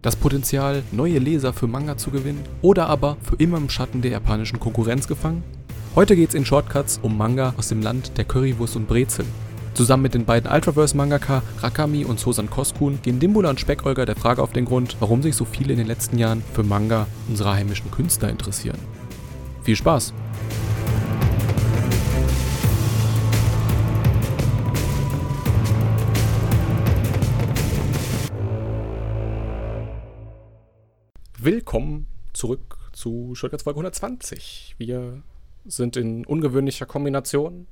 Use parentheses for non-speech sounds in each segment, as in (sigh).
Das Potenzial, neue Leser für Manga zu gewinnen oder aber für immer im Schatten der japanischen Konkurrenz gefangen? Heute geht's in Shortcuts um Manga aus dem Land der Currywurst und Brezel. Zusammen mit den beiden Ultraverse-Mangaka Rakami und Sosan Koskun gehen Dimbula und Speckolger der Frage auf den Grund, warum sich so viele in den letzten Jahren für Manga unserer heimischen Künstler interessieren. Viel Spaß! Willkommen zurück zu Shortcuts Folge 120. Wir sind in ungewöhnlicher Kombination.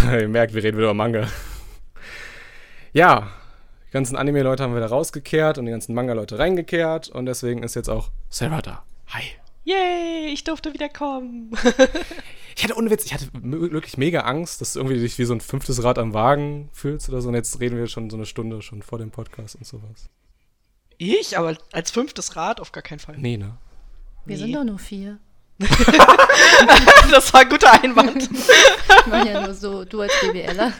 (laughs) Ihr merkt, wir reden wieder über Manga. (laughs) Ja, die ganzen Anime-Leute haben wieder rausgekehrt und die ganzen Manga-Leute reingekehrt und deswegen ist jetzt auch Sarah da. Hi. Yay, ich durfte wiederkommen. (laughs) Ich hatte ohne Witz, ich hatte wirklich mega Angst, dass du irgendwie dich wie so ein fünftes Rad am Wagen fühlst oder so. Und jetzt reden wir schon so eine Stunde schon vor dem Podcast und sowas. Ich? Aber als fünftes Rad auf gar keinen Fall. Nee, ne? Wir Nee. sind doch nur vier. (laughs) das war ein guter Einwand. Ich meine ja nur so, du als BWLer.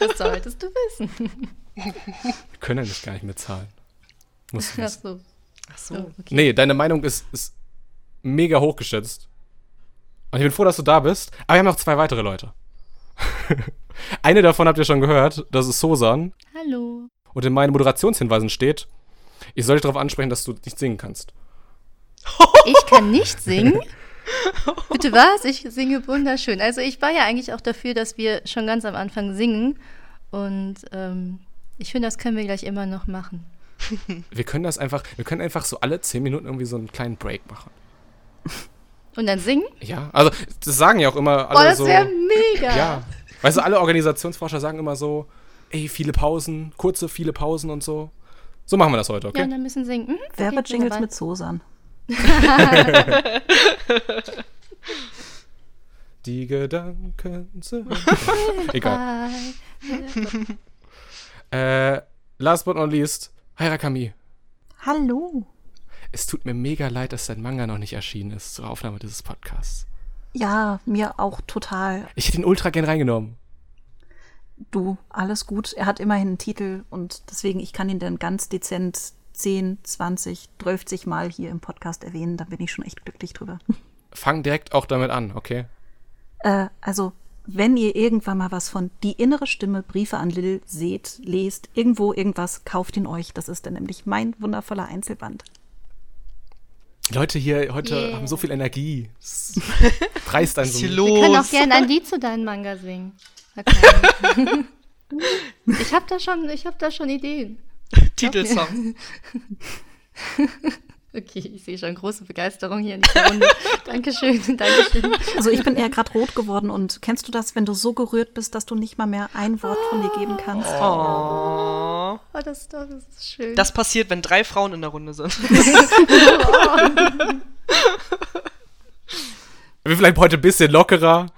Das solltest du wissen. Wir können ja nicht gar nicht mehr zahlen. Musst du Ach so. Ach so. Oh, okay. Nee, deine Meinung ist, ist mega hochgeschätzt. Und ich bin froh, dass du da bist. Aber wir haben noch zwei weitere Leute. (laughs) Eine davon habt ihr schon gehört, das ist Sosan. Hallo. Und in meinen Moderationshinweisen steht, ich soll dich darauf ansprechen, dass du nicht singen kannst. (laughs) Ich kann nicht singen. (laughs) Bitte was? Ich singe wunderschön. Also ich war ja eigentlich auch dafür, dass wir schon ganz am Anfang singen. Und ähm, ich finde, das können wir gleich immer noch machen. (laughs) Wir können das einfach, wir können einfach so alle zehn Minuten irgendwie so einen kleinen Break machen. Und dann singen? Ja, also das sagen ja auch immer alle Boah, das so. wäre mega. Ja. Weißt du, alle Organisationsforscher sagen immer so, ey, viele Pausen, kurze, viele Pausen und so. So machen wir das heute, Ja, okay? und dann müssen singen. Mhm, okay, Werbejingles wunderbar. mit Sosan. (laughs) Die Gedanken sind. (laughs) Egal. Äh, last but not least, hi Rakami. Hallo. Es tut mir mega leid, dass dein Manga noch nicht erschienen ist zur Aufnahme dieses Podcasts. Ja, mir auch total. Ich hätte ihn ultra gern reingenommen. Du, alles gut. Er hat immerhin einen Titel und deswegen, ich kann ihn dann ganz dezent 10, 20, 30 Mal hier im Podcast erwähnen. Da bin ich schon echt glücklich drüber. (laughs) Fang direkt auch damit an, okay? Äh, also, wenn ihr irgendwann mal was von Die innere Stimme, Briefe an Lil seht, lest, irgendwo irgendwas, kauft ihn euch. Das ist dann nämlich mein wundervoller Einzelband. Die Leute hier heute Yeah. haben so viel Energie. (laughs) Reißt einen so. Wir können auch (laughs) gerne ein Lied zu deinem Manga singen. Okay. ich habe da schon, ich habe da schon Ideen. Titelsong. (laughs) Okay, ich sehe schon große Begeisterung hier in dieser Runde. Dankeschön, Dankeschön. Also, ich bin eher gerade rot geworden und kennst du das, wenn du so gerührt bist, dass du nicht mal mehr ein Wort von dir geben kannst? Oh. Oh, das, das ist schön. Das passiert, wenn drei Frauen in der Runde sind. (laughs) Wir vielleicht heute ein bisschen lockerer,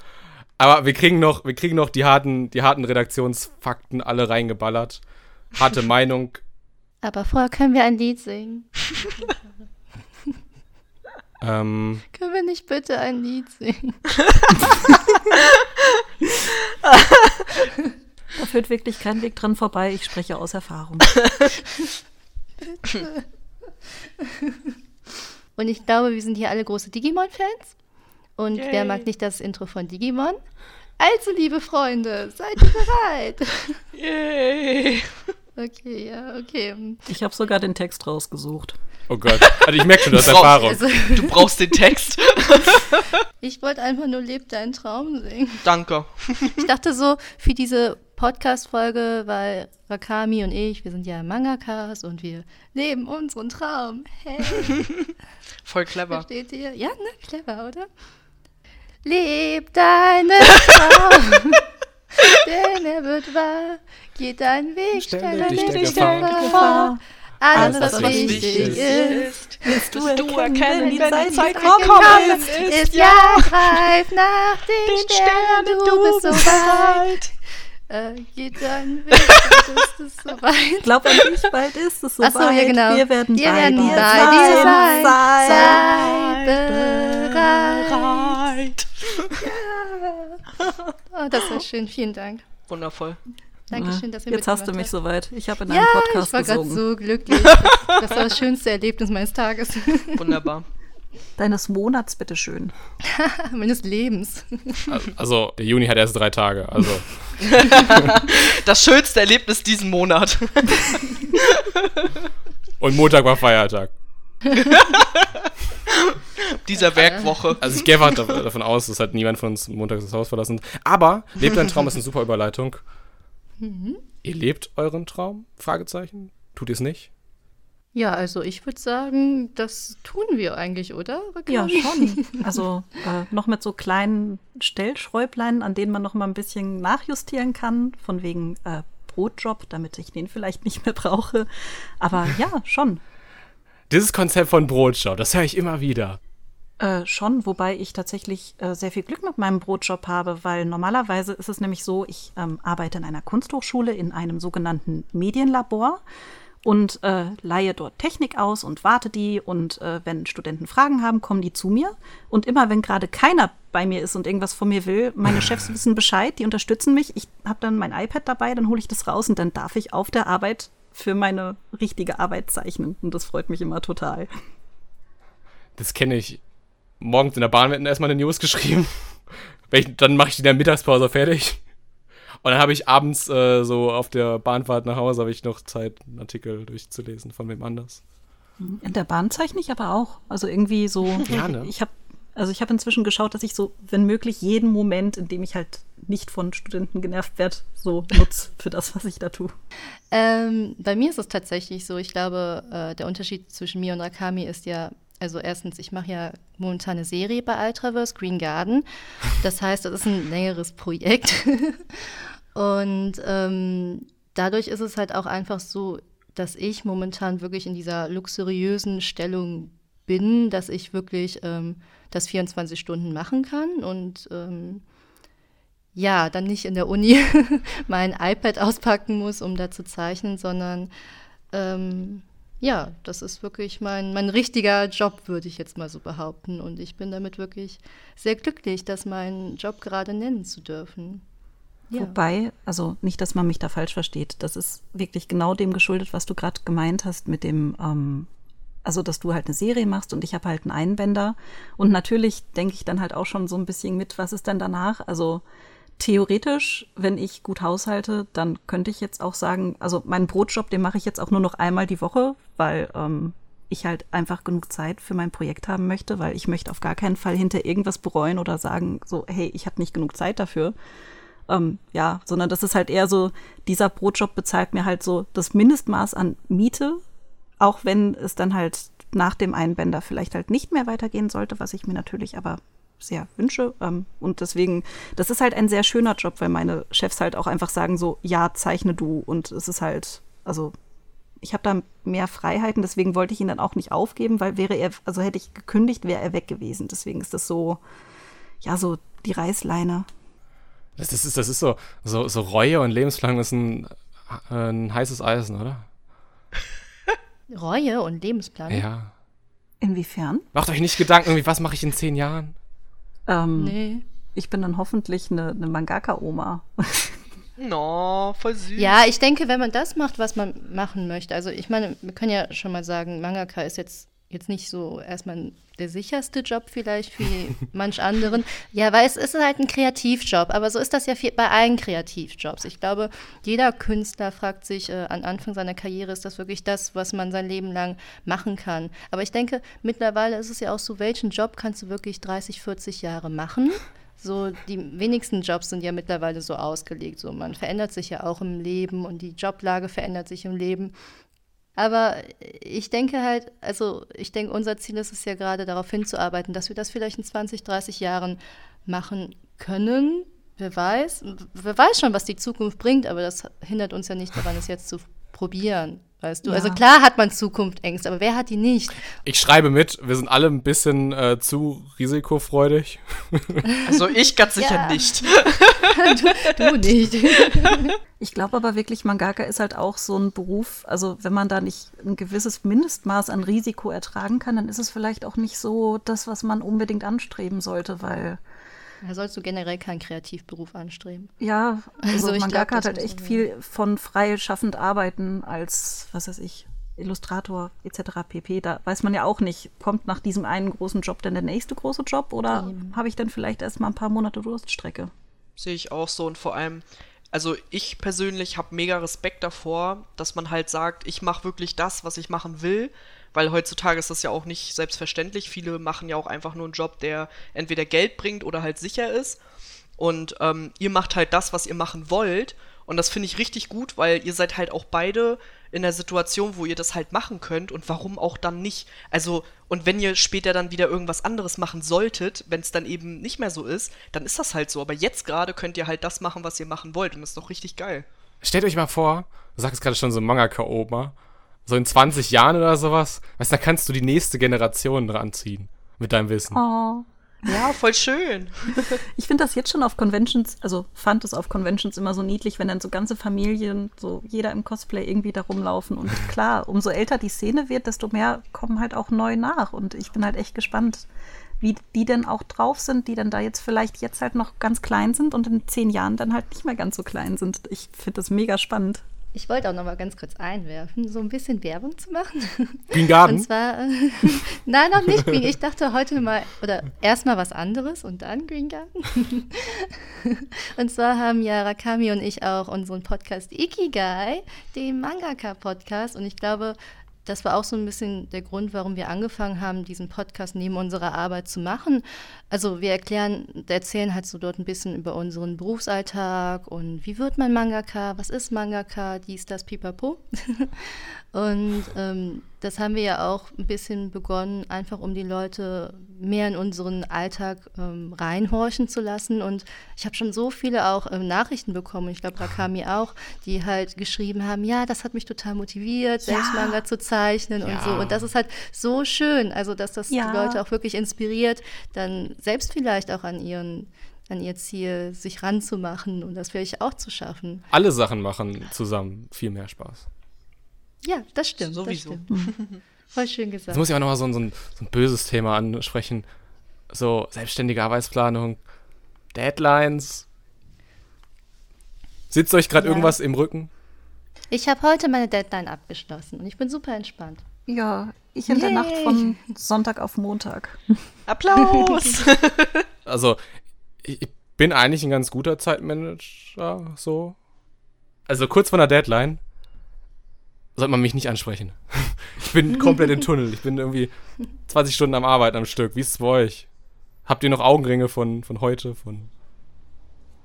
aber wir kriegen noch, wir kriegen noch die harten, die harten Redaktionsfakten alle reingeballert. Harte (laughs) Meinung. Aber vorher können wir ein Lied singen. (laughs) Ähm, Können wir nicht bitte ein Lied singen? (laughs) Da führt wirklich kein Weg dran vorbei. Ich spreche aus Erfahrung. Und ich glaube, wir sind hier alle große Digimon-Fans. Und Yay. wer mag nicht das Intro von Digimon? Also, liebe Freunde, seid ihr bereit? (laughs) Yay. okay, ja, okay. Ich habe sogar den Text rausgesucht. oh Gott. Also ich merke schon, du hast (laughs) Erfahrung. Also, (laughs) Du brauchst den Text. ich wollte einfach nur Leb deinen Traum singen. Danke. Ich dachte so, für diese Podcast-Folge, weil Rakami und ich, wir sind ja Mangakas und wir leben unseren Traum. Hey, Voll clever. versteht ihr? Ja, ne? Clever, oder? Leb deinen Traum, (laughs) denn er wird wahr. Geht deinen Weg, Stelle dich der Gefahr. Gefahr. Alles, was was wichtig wichtig ist, Willst du erkennen, die wenn Zeit die Zeit gekommen gekommen ist? ist? ja greif nach den, Den Sternen, du bist so weit. Äh, geht deinen Weg, bald ist es soweit. Glaub an mich, bald ist es Ach soweit. so, ja, genau. Wir werden Wir bei werden dir sein. Sei Sei bereit. bereit. Oh, das war schön, vielen Dank. Wundervoll. Dankeschön, dass ihr Jetzt hast du mich habt. soweit. Ich habe in Ja, einem Podcast ich war gerade gesungen. so glücklich. Das, das war das schönste Erlebnis meines Tages, Wunderbar. Deines Monats, bitteschön. (laughs) meines Lebens. Also, der Juni hat erst drei Tage. Also, (laughs) Das schönste Erlebnis diesen Monat. (laughs) und Montag war Feiertag. Dieser Werkwoche. Also, ich gehe einfach dav- davon aus, dass halt niemand von uns montags das Haus verlassen. Aber, lebt dein Traum ist eine super Überleitung. Ihr lebt euren Traum? Fragezeichen. Tut ihr es nicht? Ja, also ich würde sagen, das tun wir eigentlich, oder? Ja, Raquel? schon. (laughs) Also äh, noch mit so kleinen Stellschräublein, an denen man noch mal ein bisschen nachjustieren kann, von wegen äh, Brotjob, damit ich den vielleicht nicht mehr brauche. Aber ja, schon. Dieses Konzept von Brotschau, das höre ich immer wieder. Äh, schon, wobei ich tatsächlich äh, sehr viel Glück mit meinem Brotjob habe, weil normalerweise ist es nämlich so, ich ähm, arbeite in einer Kunsthochschule in einem sogenannten Medienlabor und äh, leihe dort Technik aus und warte die und äh, wenn Studenten Fragen haben, kommen die zu mir und immer wenn gerade keiner bei mir ist und irgendwas von mir will, meine Chefs (laughs) wissen Bescheid, die unterstützen mich, ich habe dann mein iPad dabei, dann hole ich das raus und dann darf ich auf der Arbeit für meine richtige Arbeit zeichnen und das freut mich immer total. Das kenne ich. Morgens in der Bahn werden erstmal eine News geschrieben. (laughs) Dann mache ich die in der Mittagspause fertig. Und dann habe ich abends äh, so auf der Bahnfahrt nach Hause habe ich noch Zeit, einen Artikel durchzulesen von wem anders. In der Bahn zeichne ich aber auch. Also irgendwie so. (laughs) Ja, ne? Ich habe also ich habe inzwischen geschaut, dass ich so, wenn möglich, jeden Moment, in dem ich halt nicht von Studenten genervt werde, so nutze für das, was ich da tue. Ähm, bei mir ist es tatsächlich so, ich glaube, äh, der Unterschied zwischen mir und Rakami ist ja, also erstens, ich mache ja momentan eine Serie bei Ultraverse, Green Garden. Das heißt, das ist ein längeres Projekt. (laughs) und ähm, dadurch ist es halt auch einfach so, dass ich momentan wirklich in dieser luxuriösen Stellung bin, dass ich wirklich ähm, das 24 Stunden machen kann und ähm, ja, dann nicht in der Uni (laughs) mein iPad auspacken muss, um da zu zeichnen, sondern ähm, ja, das ist wirklich mein, mein richtiger Job, würde ich jetzt mal so behaupten. Und ich bin damit wirklich sehr glücklich, das meinen Job gerade nennen zu dürfen. Ja. Wobei, also nicht, dass man mich da falsch versteht, das ist wirklich genau dem geschuldet, was du gerade gemeint hast mit dem, ähm, also dass du halt eine Serie machst und ich habe halt einen Einbänder. Und natürlich denke ich dann halt auch schon so ein bisschen mit, was ist denn danach? Also theoretisch, wenn ich gut haushalte, dann könnte ich jetzt auch sagen, also meinen Brotjob, den mache ich jetzt auch nur noch einmal die Woche, weil ähm, ich halt einfach genug Zeit für mein Projekt haben möchte, weil ich möchte auf gar keinen Fall hinter irgendwas bereuen oder sagen, so, hey, ich habe nicht genug Zeit dafür. Ähm, ja, sondern das ist halt eher so, dieser Brotjob bezahlt mir halt so das Mindestmaß an Miete, auch wenn es dann halt nach dem Einbänder vielleicht halt nicht mehr weitergehen sollte, was ich mir natürlich aber sehr wünsche. Ähm, und deswegen, das ist halt ein sehr schöner Job, weil meine Chefs halt auch einfach sagen so, ja, zeichne du. Und es ist halt, also ich habe da mehr Freiheiten, deswegen wollte ich ihn dann auch nicht aufgeben, weil wäre er, also hätte ich gekündigt, wäre er weg gewesen. Deswegen ist das so, ja, so die Reißleine. Das ist, das ist so, so, so Reue und Lebenslang ist ein, ein heißes Eisen, oder? (laughs) Reue und Lebensplan? Ja. Inwiefern? Macht euch nicht Gedanken, irgendwie, was mache ich in zehn Jahren? Ähm, Nee. Ich bin dann hoffentlich eine, eine Mangaka-Oma. (laughs) No, voll süß. Ja, ich denke, wenn man das macht, was man machen möchte, also ich meine, wir können ja schon mal sagen, Mangaka ist jetzt, jetzt nicht so erstmal der sicherste Job vielleicht für (laughs) manch anderen. Ja, weil es ist halt ein Kreativjob, aber so ist das ja viel, bei allen Kreativjobs. Ich glaube, jeder Künstler fragt sich äh, an Anfang seiner Karriere, ist das wirklich das, was man sein Leben lang machen kann? Aber ich denke, mittlerweile ist es ja auch so, welchen Job kannst du wirklich 30, 40 Jahre machen? So, die wenigsten Jobs sind ja mittlerweile so ausgelegt. So, man verändert sich ja auch im Leben und die Joblage verändert sich im Leben. Aber ich denke halt, also ich denke, unser Ziel ist es ja gerade darauf hinzuarbeiten, dass wir das vielleicht in 20, 30 Jahren machen können. Wer weiß, wer weiß schon, was die Zukunft bringt, aber das hindert uns ja nicht daran, es jetzt zu probieren. Weißt du? Ja. Also klar hat man Zukunftsängste, aber wer hat die nicht? Ich schreibe mit, wir sind alle ein bisschen äh, zu risikofreudig. (laughs) Also ich ganz sicher Ja. nicht. (laughs) Du nicht. (laughs) Ich glaube aber wirklich, Mangaka ist halt auch so ein Beruf, also wenn man da nicht ein gewisses Mindestmaß an Risiko ertragen kann, dann ist es vielleicht auch nicht so das, was man unbedingt anstreben sollte, weil Da sollst du generell keinen Kreativberuf anstreben. Ja, also, Also ich Mangaka glaub, hat halt echt man viel von frei schaffend arbeiten als, was weiß ich, Illustrator etc. pp. Da weiß man ja auch nicht, kommt nach diesem einen großen Job denn der nächste große Job oder habe ich dann vielleicht erst mal ein paar Monate Durststrecke? Sehe ich auch so und vor allem, also ich persönlich habe mega Respekt davor, dass man halt sagt, ich mache wirklich das, was ich machen will, weil heutzutage ist das ja auch nicht selbstverständlich. Viele machen ja auch einfach nur einen Job, der entweder Geld bringt oder halt sicher ist. Und ähm, ihr macht halt das, was ihr machen wollt. Und das finde ich richtig gut, weil ihr seid halt auch beide in der Situation, wo ihr das halt machen könnt und warum auch dann nicht. Also, und wenn ihr später dann wieder irgendwas anderes machen solltet, wenn es dann eben nicht mehr so ist, dann ist das halt so. Aber jetzt gerade könnt ihr halt das machen, was ihr machen wollt. Und das ist doch richtig geil. Stellt euch mal vor, du sagst gerade schon so Mangaka-Oma, so in 20 Jahren oder sowas, weißt du, da kannst du die nächste Generation ranziehen mit deinem Wissen. Oh. Ja, voll schön. (laughs) Ich finde das jetzt schon auf Conventions, also fand es auf Conventions immer so niedlich, wenn dann so ganze Familien, so jeder im Cosplay irgendwie da rumlaufen. Und (laughs) klar, umso älter die Szene wird, desto mehr kommen halt auch neu nach. Und ich bin halt echt gespannt, wie die denn auch drauf sind, die dann da jetzt vielleicht jetzt halt noch ganz klein sind und in zehn Jahren dann halt nicht mehr ganz so klein sind. Ich finde das mega spannend. Ich wollte auch noch mal ganz kurz einwerfen, so ein bisschen Werbung zu machen. (laughs) Green Garden? Und zwar, äh, (laughs) nein, noch nicht Green. Ich dachte heute mal, oder erstmal was anderes und dann Green Garden. (laughs) und zwar haben ja Rakami und ich auch unseren Podcast Ikigai, den Mangaka-Podcast. Und ich glaube, das war auch so ein bisschen der Grund, warum wir angefangen haben, diesen Podcast neben unserer Arbeit zu machen. Also wir erklären, erzählen halt so dort ein bisschen über unseren Berufsalltag und wie wird man Mangaka, was ist Mangaka, dies, das, pipapo. (laughs) und ähm, das haben wir ja auch ein bisschen begonnen, einfach um die Leute mehr in unseren Alltag ähm, reinhorchen zu lassen. Und ich habe schon so viele auch ähm, Nachrichten bekommen, ich glaube Rakami auch, die halt geschrieben haben, ja, das hat mich total motiviert, selbst Ja. Manga zu zeichnen und so. Ja. Und das ist halt so schön, also dass das Ja. die Leute auch wirklich inspiriert, dann selbst vielleicht auch an ihren an ihr Ziel sich ranzumachen und das vielleicht auch zu schaffen. Alle Sachen machen zusammen viel mehr Spaß. Ja, das stimmt. Sowieso. Das stimmt. (laughs) Voll schön gesagt. Jetzt muss ich auch nochmal so, ein- so, ein, so ein böses Thema ansprechen. So selbstständige Arbeitsplanung, Deadlines. Sitzt euch gerade Ja. irgendwas im Rücken? Ich habe heute meine Deadline abgeschlossen und ich bin super entspannt. Ja, ich in der Yay. Nacht von Sonntag auf Montag. (laughs) Applaus! (laughs) Also, ich, ich bin eigentlich ein ganz guter Zeitmanager, so. Also kurz vor der Deadline sollte man mich nicht ansprechen. (laughs) Ich bin komplett im Tunnel. Ich bin irgendwie 20 Stunden am Arbeiten am Stück. Wie ist es bei euch? Habt ihr noch Augenringe von, von heute, von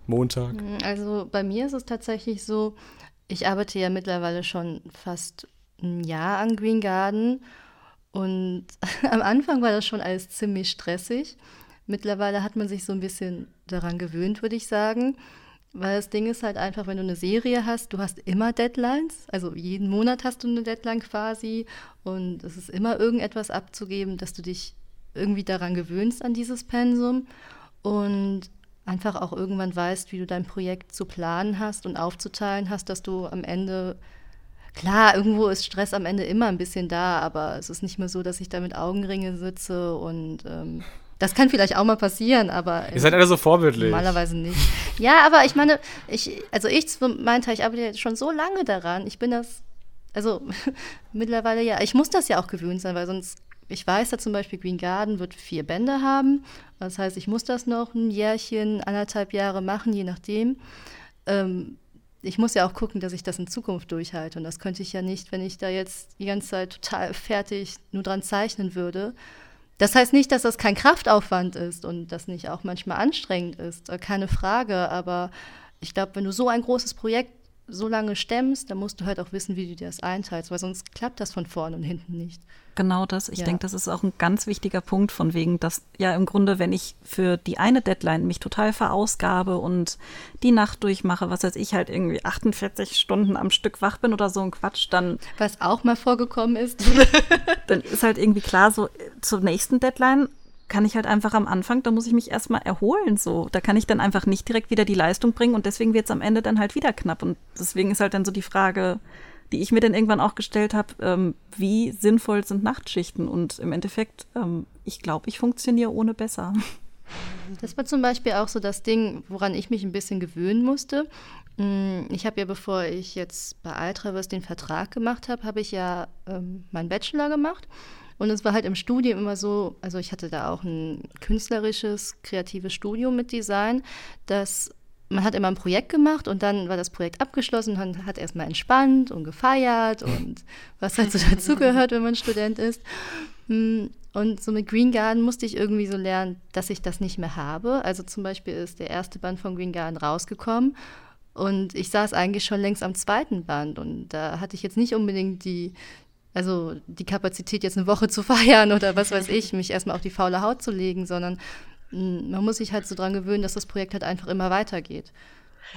Montag? Also bei mir ist es tatsächlich so, ich arbeite ja mittlerweile schon fast ein Jahr an Green Garden und (laughs) am Anfang war das schon alles ziemlich stressig. Mittlerweile hat man sich so ein bisschen daran gewöhnt, würde ich sagen. Weil das Ding ist halt einfach, wenn du eine Serie hast, du hast immer Deadlines. Also jeden Monat hast du eine Deadline quasi. Und es ist immer irgendetwas abzugeben, dass du dich irgendwie daran gewöhnst an dieses Pensum. Und einfach auch irgendwann weißt, wie du dein Projekt zu planen hast und aufzuteilen hast, dass du am Ende Klar, irgendwo ist Stress am Ende immer ein bisschen da, aber es ist nicht mehr so, dass ich da mit Augenringe sitze und ähm, das kann vielleicht auch mal passieren, aber Ihr seid alle so vorbildlich. normalerweise nicht. Ja, aber ich meine, ich, also ich Teil, ich arbeite schon so lange daran. Ich bin das, also (laughs) mittlerweile ja, ich muss das ja auch gewöhnt sein, weil sonst, ich weiß ja zum Beispiel, Green Garden wird vier Bände haben. Das heißt, ich muss das noch ein Jährchen, anderthalb Jahre machen, je nachdem. Ähm, ich muss ja auch gucken, dass ich das in Zukunft durchhalte. Und das könnte ich ja nicht, wenn ich da jetzt die ganze Zeit total fertig nur dran zeichnen würde. Das heißt nicht, dass das kein Kraftaufwand ist und das nicht auch manchmal anstrengend ist, äh, keine Frage. Aber ich glaube, wenn du so ein großes Projekt so lange stemmst, dann musst du halt auch wissen, wie du dir das einteilst, weil sonst klappt das von vorne und hinten nicht. Genau das. Ich Ja. denke, das ist auch ein ganz wichtiger Punkt von wegen, dass ja im Grunde, wenn ich für die eine Deadline mich total verausgabe und die Nacht durchmache, was weiß ich, halt irgendwie 48 Stunden am Stück wach bin oder so ein Quatsch, dann, Was auch mal vorgekommen ist. (laughs) dann ist halt irgendwie klar, so äh, zur nächsten Deadline kann ich halt einfach am Anfang, da muss ich mich erstmal erholen, so. Da kann ich dann einfach nicht direkt wieder die Leistung bringen und deswegen wird es am Ende dann halt wieder knapp. Und deswegen ist halt dann so die Frage, die ich mir dann irgendwann auch gestellt habe, ähm, wie sinnvoll sind Nachtschichten? Und im Endeffekt, ähm, ich glaube, ich funktioniere ohne besser. (laughs) Das war zum Beispiel auch so das Ding, woran ich mich ein bisschen gewöhnen musste. Mm, ich habe ja, bevor ich jetzt bei Altraverse den Vertrag gemacht habe, habe ich ja ähm, meinen Bachelor gemacht. Und es war halt im Studium immer so, also ich hatte da auch ein künstlerisches, kreatives Studium mit Design, dass man hat immer ein Projekt gemacht und dann war das Projekt abgeschlossen und hat erstmal entspannt und gefeiert und (laughs) was halt so dazugehört, wenn man Student ist. Mm, und so mit Green Garden musste ich irgendwie so lernen, dass ich das nicht mehr habe. Also zum Beispiel ist der erste Band von Green Garden rausgekommen und ich saß eigentlich schon längst am zweiten Band und da hatte ich jetzt nicht unbedingt die, also die Kapazität, jetzt eine Woche (laughs) zu feiern oder was weiß ich, mich erstmal auf die faule Haut zu legen, sondern hm, man muss sich halt so dran gewöhnen, dass das Projekt halt einfach immer weitergeht.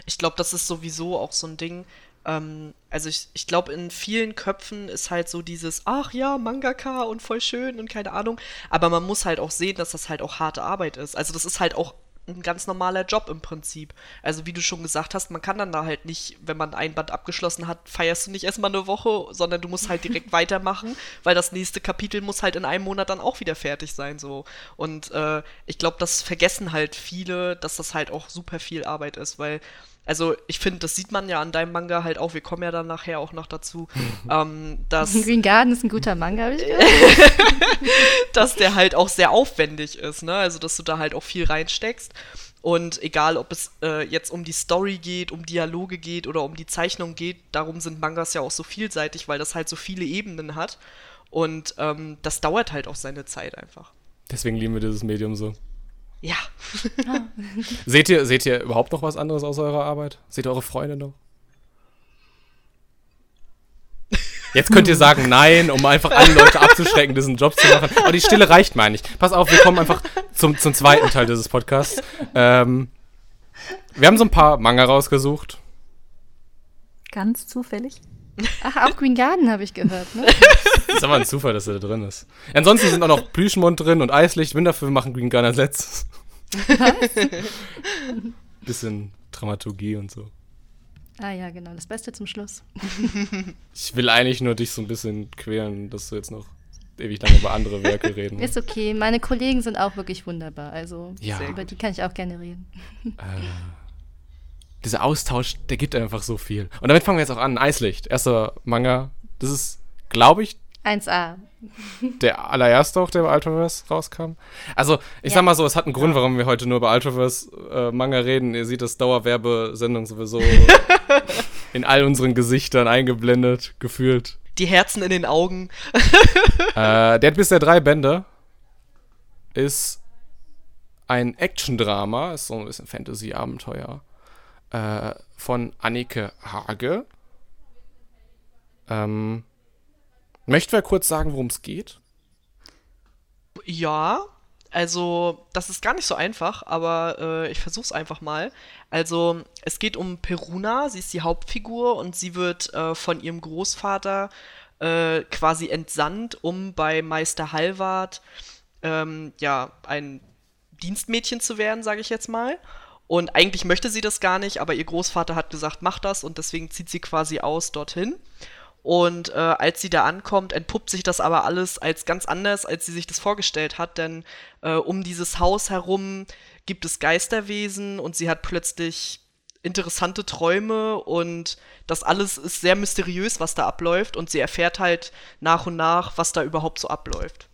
Ich glaube, das ist sowieso auch so ein Ding. Ähm, also ich, ich glaube, in vielen Köpfen ist halt so dieses, ach ja, Mangaka und voll schön und keine Ahnung. Aber man muss halt auch sehen, dass das halt auch harte Arbeit ist. Also das ist halt auch ein ganz normaler Job im Prinzip. Also wie du schon gesagt hast, man kann dann da halt nicht, wenn man ein Band abgeschlossen hat, feierst du nicht erstmal eine Woche, sondern du musst halt direkt (laughs) weitermachen, weil das nächste Kapitel muss halt in einem Monat dann auch wieder fertig sein so. Und äh, ich glaube, das vergessen halt viele, dass das halt auch super viel Arbeit ist, weil also ich finde, das sieht man ja an deinem Manga halt auch, wir kommen ja dann nachher auch noch dazu, (laughs) ähm, dass... (laughs) Green Garden ist ein guter Manga, habe ich gehört. (laughs) dass der halt auch sehr aufwendig ist, ne? Also dass du da halt auch viel reinsteckst. Und egal, ob es äh, jetzt um die Story geht, um Dialoge geht oder um die Zeichnung geht, darum sind Mangas ja auch so vielseitig, weil das halt so viele Ebenen hat. Und ähm, das dauert halt auch seine Zeit einfach. Deswegen lieben wir dieses Medium so. Ja. (laughs) seht, ihr, seht ihr überhaupt noch was anderes aus eurer Arbeit? Seht ihr eure Freunde noch? Jetzt könnt ihr sagen nein, um einfach alle Leute abzuschrecken, diesen Job zu machen. Aber die Stille reicht, meine ich. Pass auf, wir kommen einfach zum, zum zweiten Teil dieses Podcasts. Ähm, wir haben so ein paar Manga rausgesucht. Ganz zufällig. Ach, auch Green Garden habe ich gehört, ne? (laughs) Ist aber ein Zufall, dass er da drin ist. Ansonsten sind auch noch Plüschmond drin und Eislicht. Winterfilm machen Green als letztes. Bisschen Dramaturgie und so. Ah ja, genau. Das Beste zum Schluss. Ich will eigentlich nur dich so ein bisschen quälen, dass du jetzt noch ewig lange über andere Werke reden. Ist okay. Meine Kollegen sind auch wirklich wunderbar. Also Ja. über die kann ich auch gerne reden. Äh, dieser Austausch, der gibt einfach so viel. Und damit fangen wir jetzt auch an. Eislicht, erster Manga. Das ist, glaube ich, 1a. der allererste auch, der bei Ultraverse rauskam. Also, ich Ja. sag mal so, es hat einen Grund, warum wir heute nur über Ultraverse äh, Manga reden. Ihr seht das Dauerwerbesendung sowieso (laughs) in all unseren Gesichtern eingeblendet, gefühlt. Die Herzen in den Augen. Äh, der hat bisher drei Bände. Ist ein Action-Drama, ist so ein bisschen Fantasy-Abenteuer. Äh, von Annike Hage. Ähm, möchte wer kurz sagen, worum es geht? Ja, also das ist gar nicht so einfach, aber äh, ich versuch's einfach mal. Also es geht um Peruna, sie ist die Hauptfigur und sie wird äh, von ihrem Großvater äh, quasi entsandt, um bei Meister Hallward ähm, ja ein Dienstmädchen zu werden, sage ich jetzt mal. Und eigentlich möchte sie das gar nicht, aber ihr Großvater hat gesagt, mach das und deswegen zieht sie quasi aus dorthin. Und äh, als sie da ankommt, entpuppt sich das aber alles als ganz anders, als sie sich das vorgestellt hat, denn äh, um dieses Haus herum gibt es Geisterwesen und sie hat plötzlich interessante Träume und das alles ist sehr mysteriös, was da abläuft und sie erfährt halt nach und nach, was da überhaupt so abläuft.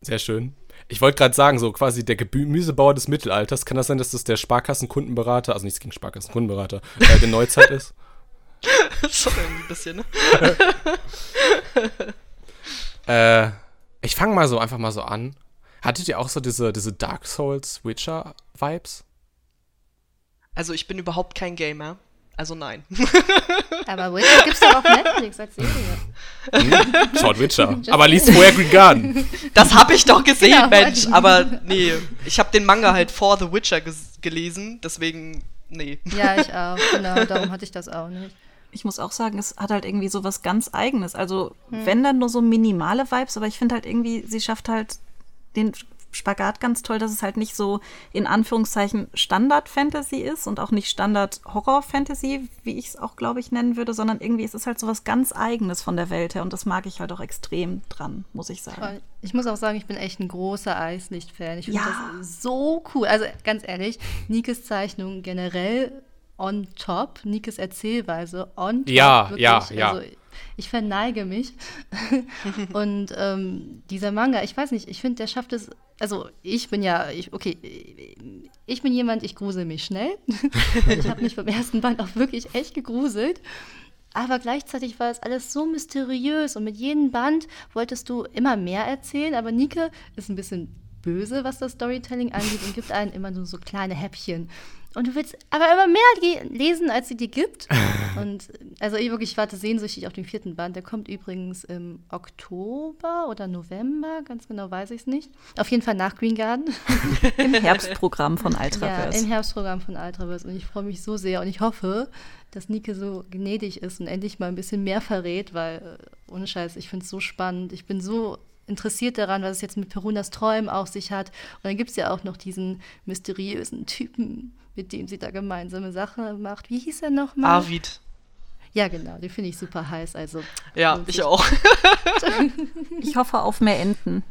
Sehr schön. Ich wollte gerade sagen, so quasi der Gemüsebauer des Mittelalters. Kann das sein, dass das der Sparkassenkundenberater, also nichts gegen Sparkassenkundenberater, äh, der Neuzeit ist? (laughs) (laughs) Schon irgendwie ein bisschen, ne? (laughs) Äh, ich fange mal so einfach mal so an. Hattet ihr auch so diese, diese Dark Souls Witcher Vibes? Also ich bin überhaupt kein Gamer. Also nein. (laughs) Aber Witcher gibt's doch auf Netflix als Serie. Schaut Witcher. Aber liest vorher Green Garden. Das habe ich doch gesehen, Ja, Mensch. Mann. Aber nee, ich habe den Manga halt vor The Witcher gelesen, deswegen nee. Ja, ich auch. Genau, darum hatte ich das auch nicht. Ich muss auch sagen, es hat halt irgendwie so was ganz Eigenes. Also, wenn dann nur so minimale Vibes, aber ich finde halt irgendwie, sie schafft halt den Spagat ganz toll, dass es halt nicht so in Anführungszeichen Standard-Fantasy ist und auch nicht Standard-Horror-Fantasy, wie ich es auch, glaube ich, nennen würde, sondern irgendwie es ist halt so was ganz Eigenes von der Welt her und das mag ich halt auch extrem dran, muss ich sagen. Toll. Ich muss auch sagen, ich bin echt ein großer Eislicht-Fan. Ich finde ja. das so cool. Also ganz ehrlich, Nikes Zeichnung generell on top, Nikes Erzählweise on top. Ja, wirklich. ja, ja. Also, ich verneige mich. (laughs) und ähm, dieser Manga, ich weiß nicht, ich finde, der schafft es. Also ich bin ja, ich, okay, ich bin jemand, ich grusel mich schnell. (laughs) ich habe mich beim ersten Band auch wirklich echt gegruselt. Aber gleichzeitig war es alles so mysteriös und mit jedem Band wolltest du immer mehr erzählen. Aber Nike ist ein bisschen böse, was das Storytelling angeht und gibt einen immer nur so kleine Häppchen. Und du willst aber immer mehr lesen, als sie dir gibt. (laughs) Und also ich wirklich warte sehnsüchtig auf den vierten Band. Der kommt übrigens im Oktober oder November, ganz genau weiß ich es nicht. Auf jeden Fall nach Green Garden. (laughs) Im Herbstprogramm von Ultraverse. Ja, im Herbstprogramm von Ultraverse. Und ich freue mich so sehr und ich hoffe, dass Nike so gnädig ist und endlich mal ein bisschen mehr verrät, weil äh, ohne Scheiß, ich finde es so spannend. Ich bin so interessiert daran, was es jetzt mit Perunas Träumen auf sich hat. Und dann gibt es ja auch noch diesen mysteriösen Typen, mit dem sie da gemeinsame Sachen macht. Wie hieß er nochmal? Arvid. Ja, genau, den finde ich super heiß. Also, ja, ich auch. (laughs) (laughs) ich hoffe auf mehr Enten.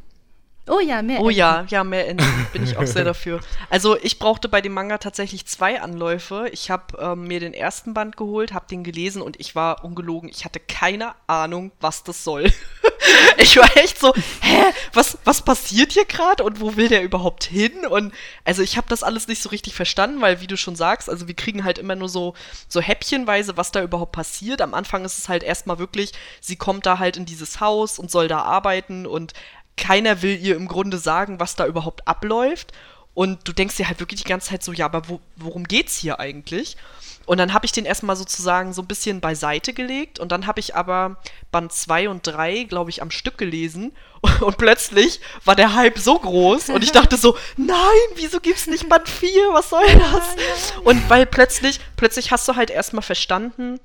Oh ja, mehr Oh Enten. ja, ja, mehr Enten. Bin ich auch sehr (laughs) dafür. Also ich brauchte bei dem Manga tatsächlich zwei Anläufe. Ich habe ähm, mir den ersten Band geholt, habe den gelesen und ich war ungelogen. Ich hatte keine Ahnung, was das soll. (laughs) ich war echt so, hä, was, was passiert hier gerade und wo will der überhaupt hin? Und also ich habe das alles nicht so richtig verstanden, weil wie du schon sagst, also wir kriegen halt immer nur so, so häppchenweise, was da überhaupt passiert. Am Anfang ist es halt erstmal wirklich, sie kommt da halt in dieses Haus und soll da arbeiten und keiner will ihr im Grunde sagen, was da überhaupt abläuft. Und du denkst dir halt wirklich die ganze Zeit so, ja, aber wo, worum geht's hier eigentlich? Und dann habe ich den erstmal sozusagen so ein bisschen beiseite gelegt und dann habe ich aber Band 2 und 3, glaube ich, am Stück gelesen (laughs) und plötzlich war der Hype so groß und ich (laughs) dachte so, nein, wieso gibt's nicht Band 4? Was soll (laughs) das? Und weil plötzlich, plötzlich hast du halt erstmal verstanden,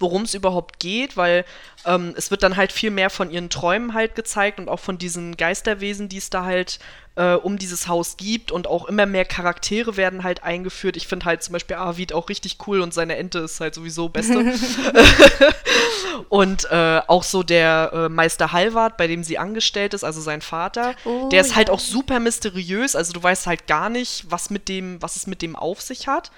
worum es überhaupt geht, weil ähm, es wird dann halt viel mehr von ihren Träumen halt gezeigt und auch von diesen Geisterwesen, die es da halt äh, um dieses Haus gibt und auch immer mehr Charaktere werden halt eingeführt. Ich finde halt zum Beispiel Arvid auch richtig cool und seine Ente ist halt sowieso beste. (laughs) (laughs) und äh, auch so der äh, Meister Halvard, bei dem sie angestellt ist, also sein Vater, oh, der ist halt ja. halt auch super mysteriös, also du weißt halt gar nicht, was mit dem, was es mit dem auf sich hat.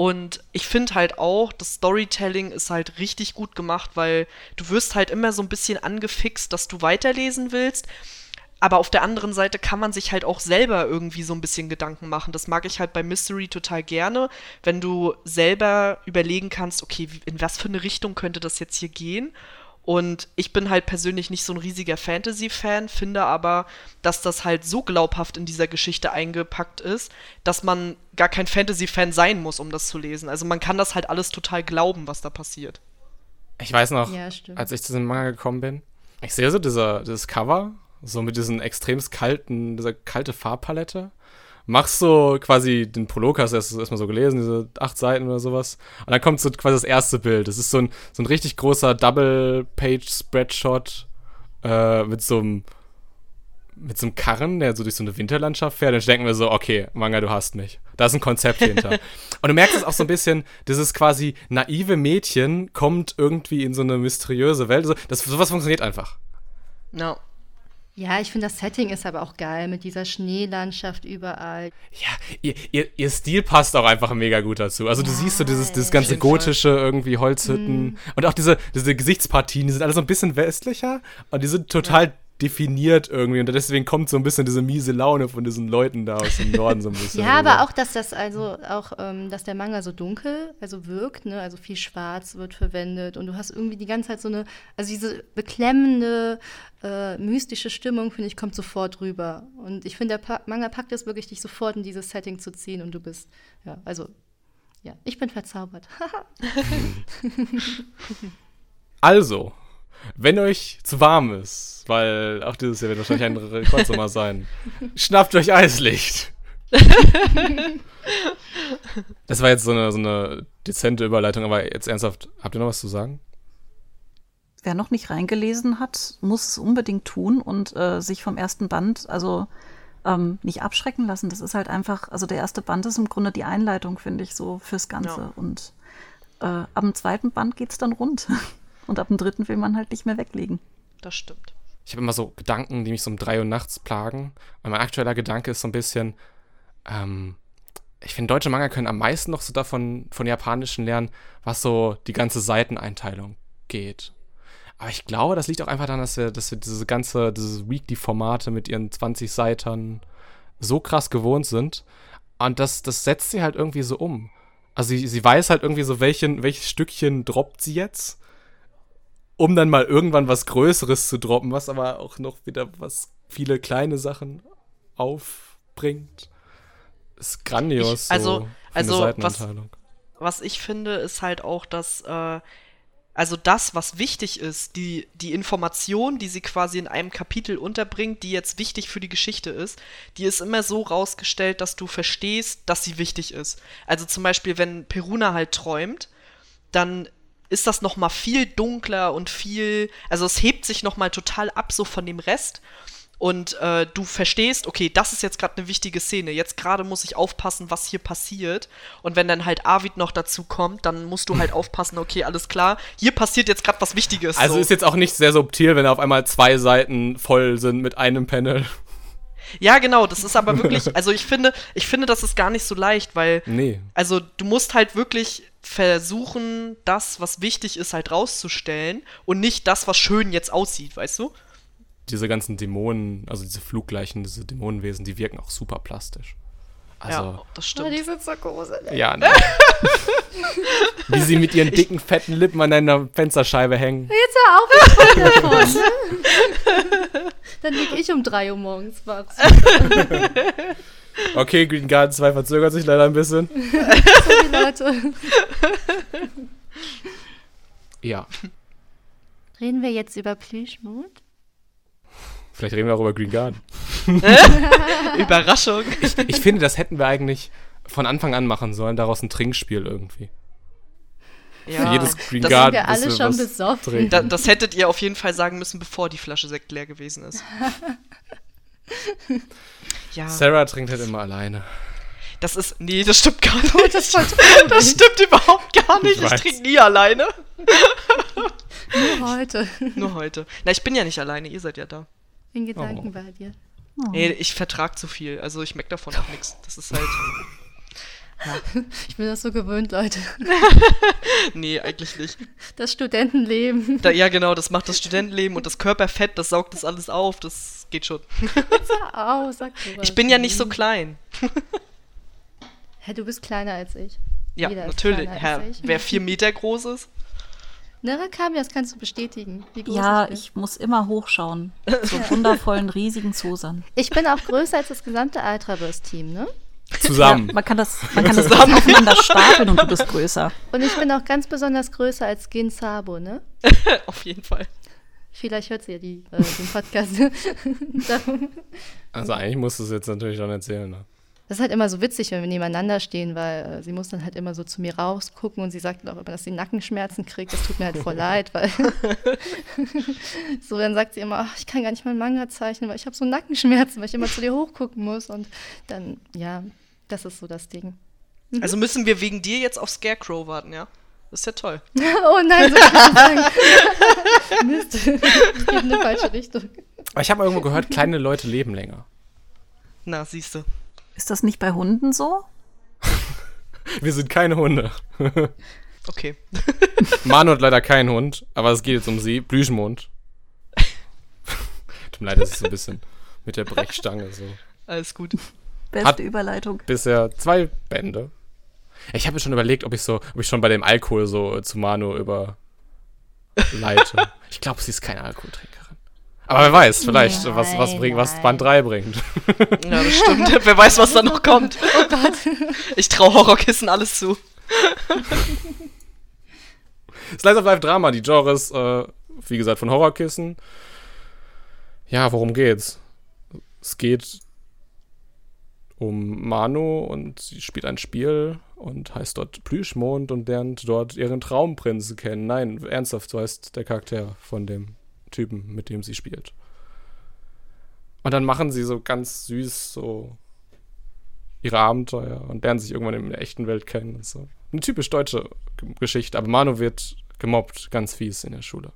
Und ich finde halt auch, das Storytelling ist halt richtig gut gemacht, weil du wirst halt immer so ein bisschen angefixt, dass du weiterlesen willst. Aber auf der anderen Seite kann man sich halt auch selber irgendwie so ein bisschen Gedanken machen. Das mag ich halt bei Mystery total gerne, wenn du selber überlegen kannst, okay, in was für eine Richtung könnte das jetzt hier gehen? Und ich bin halt persönlich nicht so ein riesiger Fantasy-Fan, finde aber, dass das halt so glaubhaft in dieser Geschichte eingepackt ist, dass man gar kein Fantasy-Fan sein muss, um das zu lesen. Also man kann das halt alles total glauben, was da passiert. Ich weiß noch, ja, als ich zu diesem Manga gekommen bin, ich sehe so dieser, dieses Cover, so mit diesen extremst kalten, dieser kalte Farbpalette machst so quasi den Prolog, hast du erst, erstmal so gelesen, diese acht Seiten oder sowas. Und dann kommt so quasi das erste Bild. Das ist so ein, so ein richtig großer Double-Page-Spreadshot äh, mit so einem mit so einem Karren, der so durch so eine Winterlandschaft fährt, dann denken wir so, okay, Manga, du hast mich. Da ist ein Konzept hinter. (laughs) Und du merkst es auch so ein bisschen, dieses quasi naive Mädchen kommt irgendwie in so eine mysteriöse Welt. Das, sowas funktioniert einfach. No. Ja, ich finde, das Setting ist aber auch geil mit dieser Schneelandschaft überall. Ja, ihr, ihr, ihr Stil passt auch einfach mega gut dazu. Also, du siehst so dieses, dieses ganze gotische, irgendwie Holzhütten mm. und auch diese, diese Gesichtspartien, die sind alle so ein bisschen westlicher und die sind total ja definiert irgendwie. Und deswegen kommt so ein bisschen diese miese Laune von diesen Leuten da aus dem Norden so ein bisschen. (laughs) ja, aber auch, dass das also auch, ähm, dass der Manga so dunkel, also wirkt, ne? Also viel Schwarz wird verwendet und du hast irgendwie die ganze Zeit so eine, also diese beklemmende, äh, mystische Stimmung, finde ich, kommt sofort rüber. Und ich finde, der pa Manga packt es wirklich, dich sofort in dieses Setting zu ziehen und du bist, ja, also, ja, ich bin verzaubert. (laughs) also, wenn euch zu warm ist, weil auch dieses Jahr wird wahrscheinlich ein Rekordsommer (laughs) sein, schnappt euch Eislicht. (laughs) das war jetzt so eine, so eine dezente Überleitung, aber jetzt ernsthaft, habt ihr noch was zu sagen? Wer noch nicht reingelesen hat, muss es unbedingt tun und äh, sich vom ersten Band, also ähm, nicht abschrecken lassen. Das ist halt einfach, also der erste Band ist im Grunde die Einleitung, finde ich, so fürs Ganze. Ja. Und äh, ab dem zweiten Band geht es dann rund. (laughs) Und ab dem dritten will man halt nicht mehr weglegen. Das stimmt. Ich habe immer so Gedanken, die mich so um drei Uhr nachts plagen. Und mein aktueller Gedanke ist so ein bisschen, ähm, ich finde, deutsche Manga können am meisten noch so davon von japanischen lernen, was so die ganze Seiteneinteilung geht. Aber ich glaube, das liegt auch einfach daran, dass wir, dass wir diese ganze, diese Weekly-Formate mit ihren 20 Seiten so krass gewohnt sind. Und das, das setzt sie halt irgendwie so um. Also sie, sie weiß halt irgendwie so, welchen, welches Stückchen droppt sie jetzt, um dann mal irgendwann was Größeres zu droppen, was aber auch noch wieder was viele kleine Sachen aufbringt. Ist grandios. Ich- also- so, also, eine was-. Was ich finde, ist halt auch, dass, äh, also das, was wichtig ist, die, die Information, die sie quasi in einem Kapitel unterbringt, die jetzt wichtig für die Geschichte ist, die ist immer so rausgestellt, dass du verstehst, dass sie wichtig ist. Also zum Beispiel, wenn Peruna halt träumt, dann ist das noch mal viel dunkler und viel, also es hebt sich noch mal total ab so von dem Rest und äh, du verstehst, okay, das ist jetzt gerade eine wichtige Szene. Jetzt gerade muss ich aufpassen, was hier passiert. Und wenn dann halt Arvid noch dazu kommt, dann musst du halt (laughs) aufpassen, okay, alles klar, hier passiert jetzt gerade was Wichtiges. Also so. ist jetzt auch nicht sehr subtil, wenn auf einmal zwei Seiten voll sind mit einem Panel. ja, genau, das ist aber wirklich, also ich finde, ich finde, das ist gar nicht so leicht, weil Nee. Also du musst halt wirklich versuchen, das, was wichtig ist, halt rauszustellen und nicht das, was schön jetzt aussieht, weißt du? Diese ganzen Dämonen, also diese Fluggleichen, diese Dämonenwesen, die wirken auch super plastisch. Also, ja, das stimmt. sind so gruselig. ja. (laughs) ne. Wie sie mit ihren dicken, fetten Lippen an einer Fensterscheibe hängen. Jetzt hör auf, ich voll davon. Dann lieg ich um 3 Uhr morgens wach. (laughs) Okay, Green Garden 2 verzögert sich leider ein bisschen. So die Leute. Ja. Reden wir jetzt über Plüschmut? Vielleicht reden wir auch über Green Garden. (laughs) Überraschung. Ich finde, das hätten wir eigentlich von Anfang an machen sollen, daraus ein Trinkspiel irgendwie. Für Ja, jedes Green das, Garden. wir alle müssen schon besoffen. da, das hättet ihr auf jeden Fall sagen müssen, bevor die Flasche Sekt leer gewesen ist. (laughs) ja, Sarah trinkt halt immer alleine. das ist. Nee, das stimmt gar nicht. Oh, (laughs) das war (laughs) das stimmt überhaupt gar nicht. Ich Ich, trinke nie alleine. (laughs) Nur heute. Nur heute. Na, ich bin ja nicht alleine, ihr seid ja da. In Gedanken Oh. bei dir. Nee, ich vertrag zu viel. Also ich meck davon auch nichts. Das ist halt. (laughs) Ich bin das so gewöhnt, Leute. (laughs) Nee, eigentlich nicht. Das Studentenleben. Da, ja, genau, das macht das Studentenleben und das Körperfett, das saugt das alles auf. Das geht schon. Au, sag sowas. Ich bin ja nicht so klein. (laughs) Hä, du bist kleiner als ich. Ja, Jeder natürlich. Herr, wer vier Meter groß ist. Narakami, das kannst du bestätigen. Wie groß Ja, ich bin. ich muss immer hochschauen. Zu wundervollen, riesigen Zosern. Ich bin auch größer als das gesamte Ultraverse-Team, ne? Zusammen. Ja, man kann das, man kann das aufeinander stapeln und du bist (laughs) größer. Und ich bin auch ganz besonders größer als Gin Sabo, ne? (laughs) Auf jeden Fall. Vielleicht hört sie ja die, äh, den Podcast. (laughs) Also eigentlich musst du es jetzt natürlich schon erzählen. Ne? Das ist halt immer so witzig, wenn wir nebeneinander stehen, weil äh, sie muss dann halt immer so zu mir rausgucken und sie sagt auch immer, dass sie Nackenschmerzen kriegt. Das tut mir halt voll leid, weil so dann sagt sie immer, ach, ich kann gar nicht mal einen Manga zeichnen, weil ich habe so Nackenschmerzen, weil ich immer zu dir hochgucken muss und dann, ja, das ist so das Ding. Also müssen wir wegen dir jetzt auf Scarecrow warten, ja? Das ist ja toll. (laughs) oh nein, so ich. (laughs) Mist, ich gehe in eine falsche Richtung. Aber ich habe irgendwo gehört, kleine Leute leben länger. Na, siehste. Ist das nicht bei Hunden so? (laughs) Wir sind keine Hunde. Okay. Manu hat leider keinen Hund, aber es geht jetzt um sie. Blüschmond. Tut mir leid, das ist so ein bisschen mit der Brechstange so. Alles gut. Beste Hat- Überleitung. Bisher zwei Bände. Ich habe mir schon überlegt, ob ich so, ob ich schon bei dem Alkohol so zu Manu überleite. (laughs) ich glaube, sie ist keine Alkoholtrinkerin. Aber wer weiß, vielleicht, was, was, Nein, bringt, was nein. Band 3 bringt. (laughs) Ja, das stimmt. Wer weiß, was da noch kommt. Oh Gott. Ich traue Horrorkissen alles zu. (laughs) Slice of Life Drama, die Genres, äh, wie gesagt, von Horrorkissen. Ja, worum geht's? Es geht um Manu und sie spielt ein Spiel und heißt dort Plüschmond und lernt dort ihren Traumprinzen kennen. Nein, ernsthaft, so heißt der Charakter von dem Typen, mit dem sie spielt. Und dann machen sie so ganz süß so ihre Abenteuer und lernen sich irgendwann in der echten Welt kennen. Und so. Eine typisch deutsche Geschichte, aber Manu wird gemobbt, ganz fies in der Schule.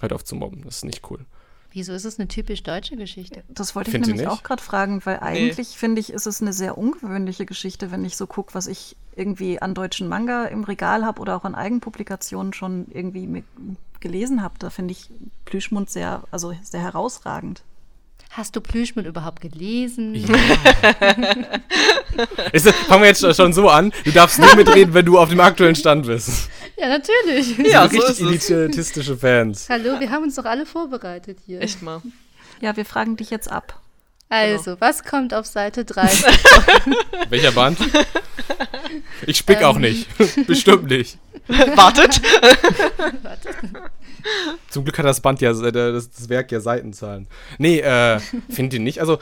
Hört auf zu mobben, das ist nicht cool. Wieso ist es eine typisch deutsche Geschichte? Das wollte ich Find nämlich auch gerade fragen, weil eigentlich finde ich, ist es eine sehr ungewöhnliche Geschichte, wenn ich so gucke, was ich irgendwie an deutschen Manga im Regal habe oder auch an Eigenpublikationen schon irgendwie gelesen habe. Da finde ich Plüschmund sehr, also sehr herausragend. Hast du Plüschmund überhaupt gelesen? (laughs) Ist, das- fangen wir jetzt schon so an. Du darfst nur mitreden, wenn du auf dem aktuellen Stand bist. Ja, natürlich. Ja, so richtig elitistische Fans. Hallo, wir haben uns doch alle vorbereitet hier. Echt mal. Ja, wir fragen dich jetzt ab. Also, was kommt auf Seite 30? (laughs) Welcher Band? Ich spick auch nicht. Bestimmt nicht. Wartet. Zum Glück hat das Band ja, äh, das, das Werk ja Seitenzahlen. Nee, äh, findet ihr nicht? Also,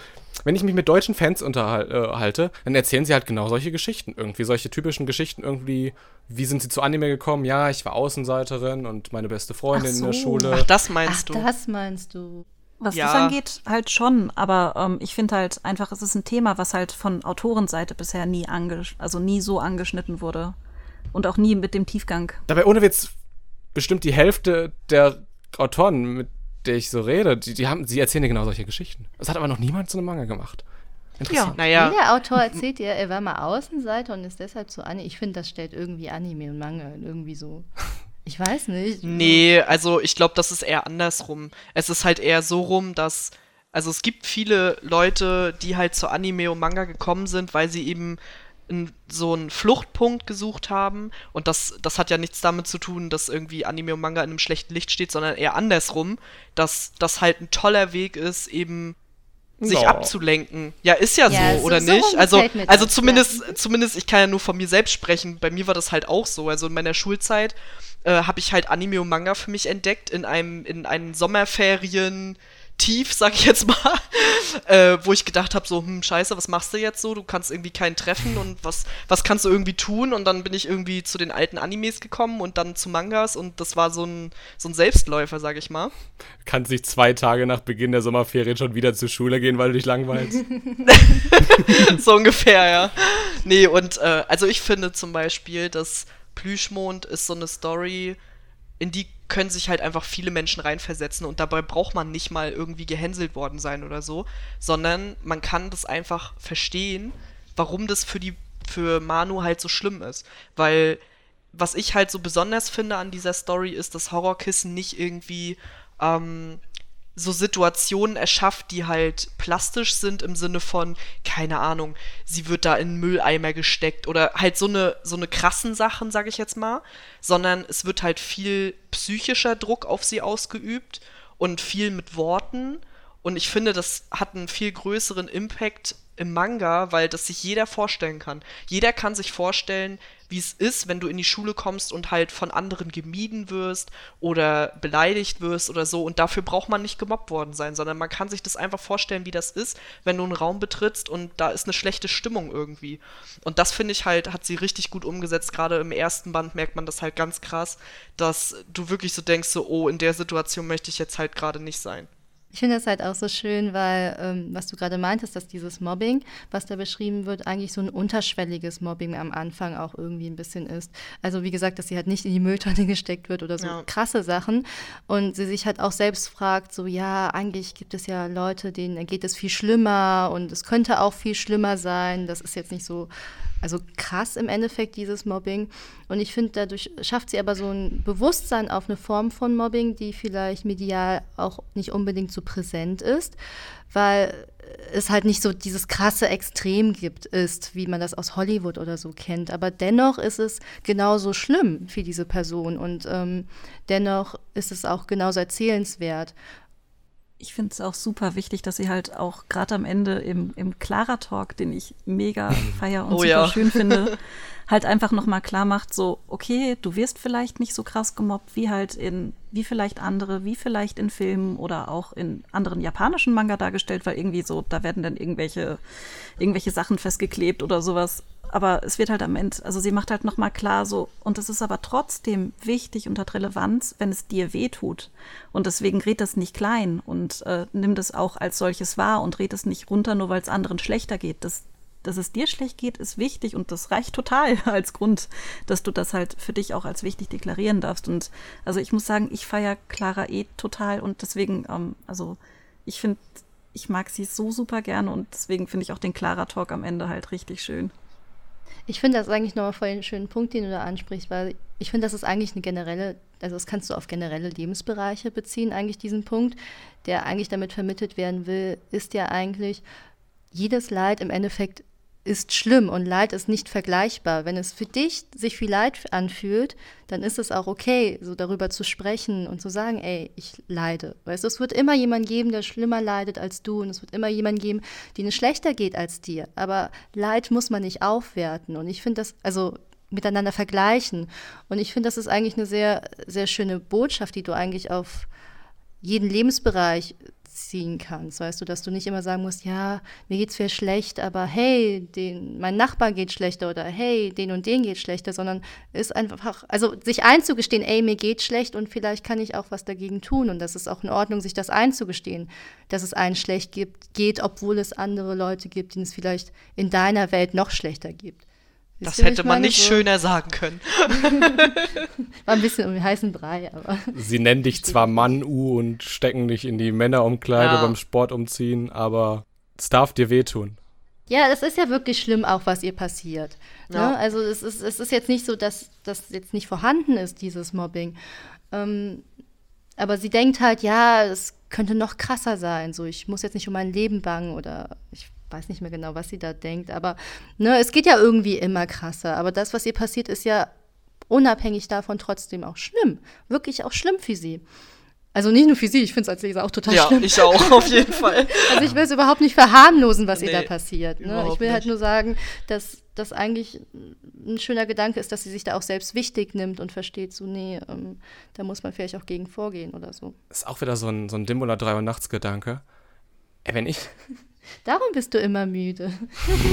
wenn ich mich mit deutschen Fans unterhalte, äh, dann erzählen sie halt genau solche Geschichten irgendwie. Solche typischen Geschichten irgendwie. Wie sind sie zu Anime gekommen? Ja, ich war Außenseiterin und meine beste Freundin Ach in der so. Schule. Ach, das Ach, meinst du. das meinst du. Was Ja. das angeht, halt schon, aber ähm, ich finde halt einfach, es ist ein Thema, was halt von Autorenseite bisher nie angesch also nie so angeschnitten wurde. Und auch nie mit dem Tiefgang. Dabei ohne Witz bestimmt die Hälfte der Autoren, mit der ich so rede, die, die haben, sie erzählen dir genau solche Geschichten. Das hat aber noch niemand zu einem Manga gemacht. Interessant. Naja, Jeder Autor erzählt dir, er war mal Außenseiter und ist deshalb zu Anime. Ich finde, das stellt irgendwie Anime und Manga irgendwie so. (laughs) Ich weiß nicht. nee, also ich glaube, das ist eher andersrum. Es ist halt eher so rum, dass. Also es gibt viele Leute, die halt zu Anime und Manga gekommen sind, weil sie eben so einen Fluchtpunkt gesucht haben. Und das, das hat ja nichts damit zu tun, dass irgendwie Anime und Manga in einem schlechten Licht steht, sondern eher andersrum, dass das halt ein toller Weg ist, eben sich Ja. abzulenken. Ja, ist ja, Ja, so, so- oder so nicht? Also, also das, zumindest, zumindest, ich kann ja nur von mir selbst sprechen. Bei mir war das halt auch so. Also in meiner Schulzeit äh, habe ich halt Anime und Manga für mich entdeckt in einem, in einem Sommerferien. Tief, sag ich jetzt mal, (laughs) äh, wo ich gedacht habe, so, hm, scheiße, was machst du jetzt so? Du kannst irgendwie keinen treffen und was, was kannst du irgendwie tun? Und dann bin ich irgendwie zu den alten Animes gekommen und dann zu Mangas und das war so ein, so ein Selbstläufer, sag ich mal. Kannst dich zwei Tage nach Beginn der Sommerferien schon wieder zur Schule gehen, weil du dich langweilst. (laughs) (laughs) so ungefähr, ja. Nee, und äh, also ich finde zum Beispiel, dass Plüschmond ist so eine Story, in die können sich halt einfach viele Menschen reinversetzen und dabei braucht man nicht mal irgendwie gehänselt worden sein oder so, sondern man kann das einfach verstehen, warum das für die für Manu halt so schlimm ist, weil was ich halt so besonders finde an dieser Story ist, dass Horrorkissen nicht irgendwie ähm, so Situationen erschafft, die halt plastisch sind im Sinne von, keine Ahnung, sie wird da in Mülleimer gesteckt oder halt so eine, so eine krassen Sachen, sag ich jetzt mal, sondern es wird halt viel psychischer Druck auf sie ausgeübt und viel mit Worten und ich finde, das hat einen viel größeren Impact im Manga, weil das sich jeder vorstellen kann. Jeder kann sich vorstellen, wie es ist, wenn du in die Schule kommst und halt von anderen gemieden wirst oder beleidigt wirst oder so. Und dafür braucht man nicht gemobbt worden sein, sondern man kann sich das einfach vorstellen, wie das ist, wenn du einen Raum betrittst und da ist eine schlechte Stimmung irgendwie. Und das finde ich halt, hat sie richtig gut umgesetzt. Gerade im ersten Band merkt man das halt ganz krass, dass du wirklich so denkst, so, oh, in der Situation möchte ich jetzt halt gerade nicht sein. Ich finde das halt auch so schön, weil, ähm, was du gerade meintest, dass dieses Mobbing, was da beschrieben wird, eigentlich so ein unterschwelliges Mobbing am Anfang auch irgendwie ein bisschen ist. Also wie gesagt, dass sie halt nicht in die Mülltonne (laughs) gesteckt wird oder so Ja. krasse Sachen. Und sie sich halt auch selbst fragt, so ja, eigentlich gibt es ja Leute, denen geht es viel schlimmer und es könnte auch viel schlimmer sein. Das ist jetzt nicht so also krass im Endeffekt, dieses Mobbing. Und ich finde, dadurch schafft sie aber so ein Bewusstsein auf eine Form von Mobbing, die vielleicht medial auch nicht unbedingt so präsent ist, weil es halt nicht so dieses krasse Extrem gibt, ist, wie man das aus Hollywood oder so kennt. Aber dennoch ist es genauso schlimm für diese Person und ähm, dennoch ist es auch genauso erzählenswert. Ich finde es auch super wichtig, dass sie halt auch gerade am Ende im, im Clara-Talk, den ich mega (laughs) feier und Oh super ja. schön finde, (laughs) halt einfach nochmal klar macht, so, okay, du wirst vielleicht nicht so krass gemobbt wie halt in, wie vielleicht andere, wie vielleicht in Filmen oder auch in anderen japanischen Manga dargestellt, weil irgendwie so, da werden dann irgendwelche, irgendwelche Sachen festgeklebt oder sowas. Aber es wird halt am Ende, also sie macht halt nochmal klar so, und es ist aber trotzdem wichtig und hat Relevanz, wenn es dir weh tut. Und deswegen red das nicht klein und äh, nimm das auch als solches wahr und red es nicht runter, nur weil es anderen schlechter geht. Das, dass es dir schlecht geht, ist wichtig und das reicht total (laughs) als Grund, dass du das halt für dich auch als wichtig deklarieren darfst. Und also ich muss sagen, ich feiere Clara eh total und deswegen, ähm, also ich finde, ich mag sie so super gerne und deswegen finde ich auch den Clara Talk am Ende halt richtig schön. Ich finde das eigentlich nochmal voll einen schönen Punkt, den du da ansprichst, weil ich finde, das ist eigentlich eine generelle, also das kannst du auf generelle Lebensbereiche beziehen, eigentlich diesen Punkt, der eigentlich damit vermittelt werden will, ist ja eigentlich, jedes Leid im Endeffekt ist schlimm und Leid ist nicht vergleichbar. Wenn es für dich sich wie Leid anfühlt, dann ist es auch okay, so darüber zu sprechen und zu sagen, ey, ich leide. Weißt du, es wird immer jemand geben, der schlimmer leidet als du und es wird immer jemand geben, denen es schlechter geht als dir. Aber Leid muss man nicht aufwerten und ich finde das, also miteinander vergleichen. Und ich finde, das ist eigentlich eine sehr, sehr schöne Botschaft, die du eigentlich auf jeden Lebensbereich ziehen kannst. Weißt du, dass du nicht immer sagen musst, ja, mir geht's viel schlecht, aber hey, den, mein Nachbar geht schlechter oder hey, den und den geht schlechter, sondern ist einfach, also sich einzugestehen, ey, mir geht schlecht und vielleicht kann ich auch was dagegen tun und das ist auch in Ordnung, sich das einzugestehen, dass es einen schlecht gibt, geht, obwohl es andere Leute gibt, denen es vielleicht in deiner Welt noch schlechter gibt. Das hätte man nicht so? schöner sagen können. (laughs) War ein bisschen um den heißen Brei, aber. Sie nennen dich zwar Mann U und stecken dich in die Männerumkleide ja. beim Sport umziehen, aber es darf dir wehtun. Ja, es ist ja wirklich schlimm, auch was ihr passiert. Ne? Ja. Ne? Also es ist, es ist jetzt nicht so, dass das jetzt nicht vorhanden ist, dieses Mobbing. Ähm, aber sie denkt halt, ja, es könnte noch krasser sein. So, ich muss jetzt nicht um mein Leben bangen oder ich weiß nicht mehr genau, was sie da denkt, aber ne, es geht ja irgendwie immer krasser. Aber das, was ihr passiert, ist ja unabhängig davon trotzdem auch schlimm. Wirklich auch schlimm für sie. Also nicht nur für sie, ich finde es als Leser auch total ja, schlimm. Ja, ich auch, auf jeden (laughs) Fall. also ich will es überhaupt nicht verharmlosen, was nee, ihr da passiert. Ne? Ich will halt nur sagen, dass das eigentlich ein schöner Gedanke ist, dass sie sich da auch selbst wichtig nimmt und versteht, so, nee, ähm, da muss man vielleicht auch gegen vorgehen oder so. Das ist auch wieder so ein, so ein Dim- oder 3 Uhr nachts Gedanke. Wenn ich, Darum bist du immer müde.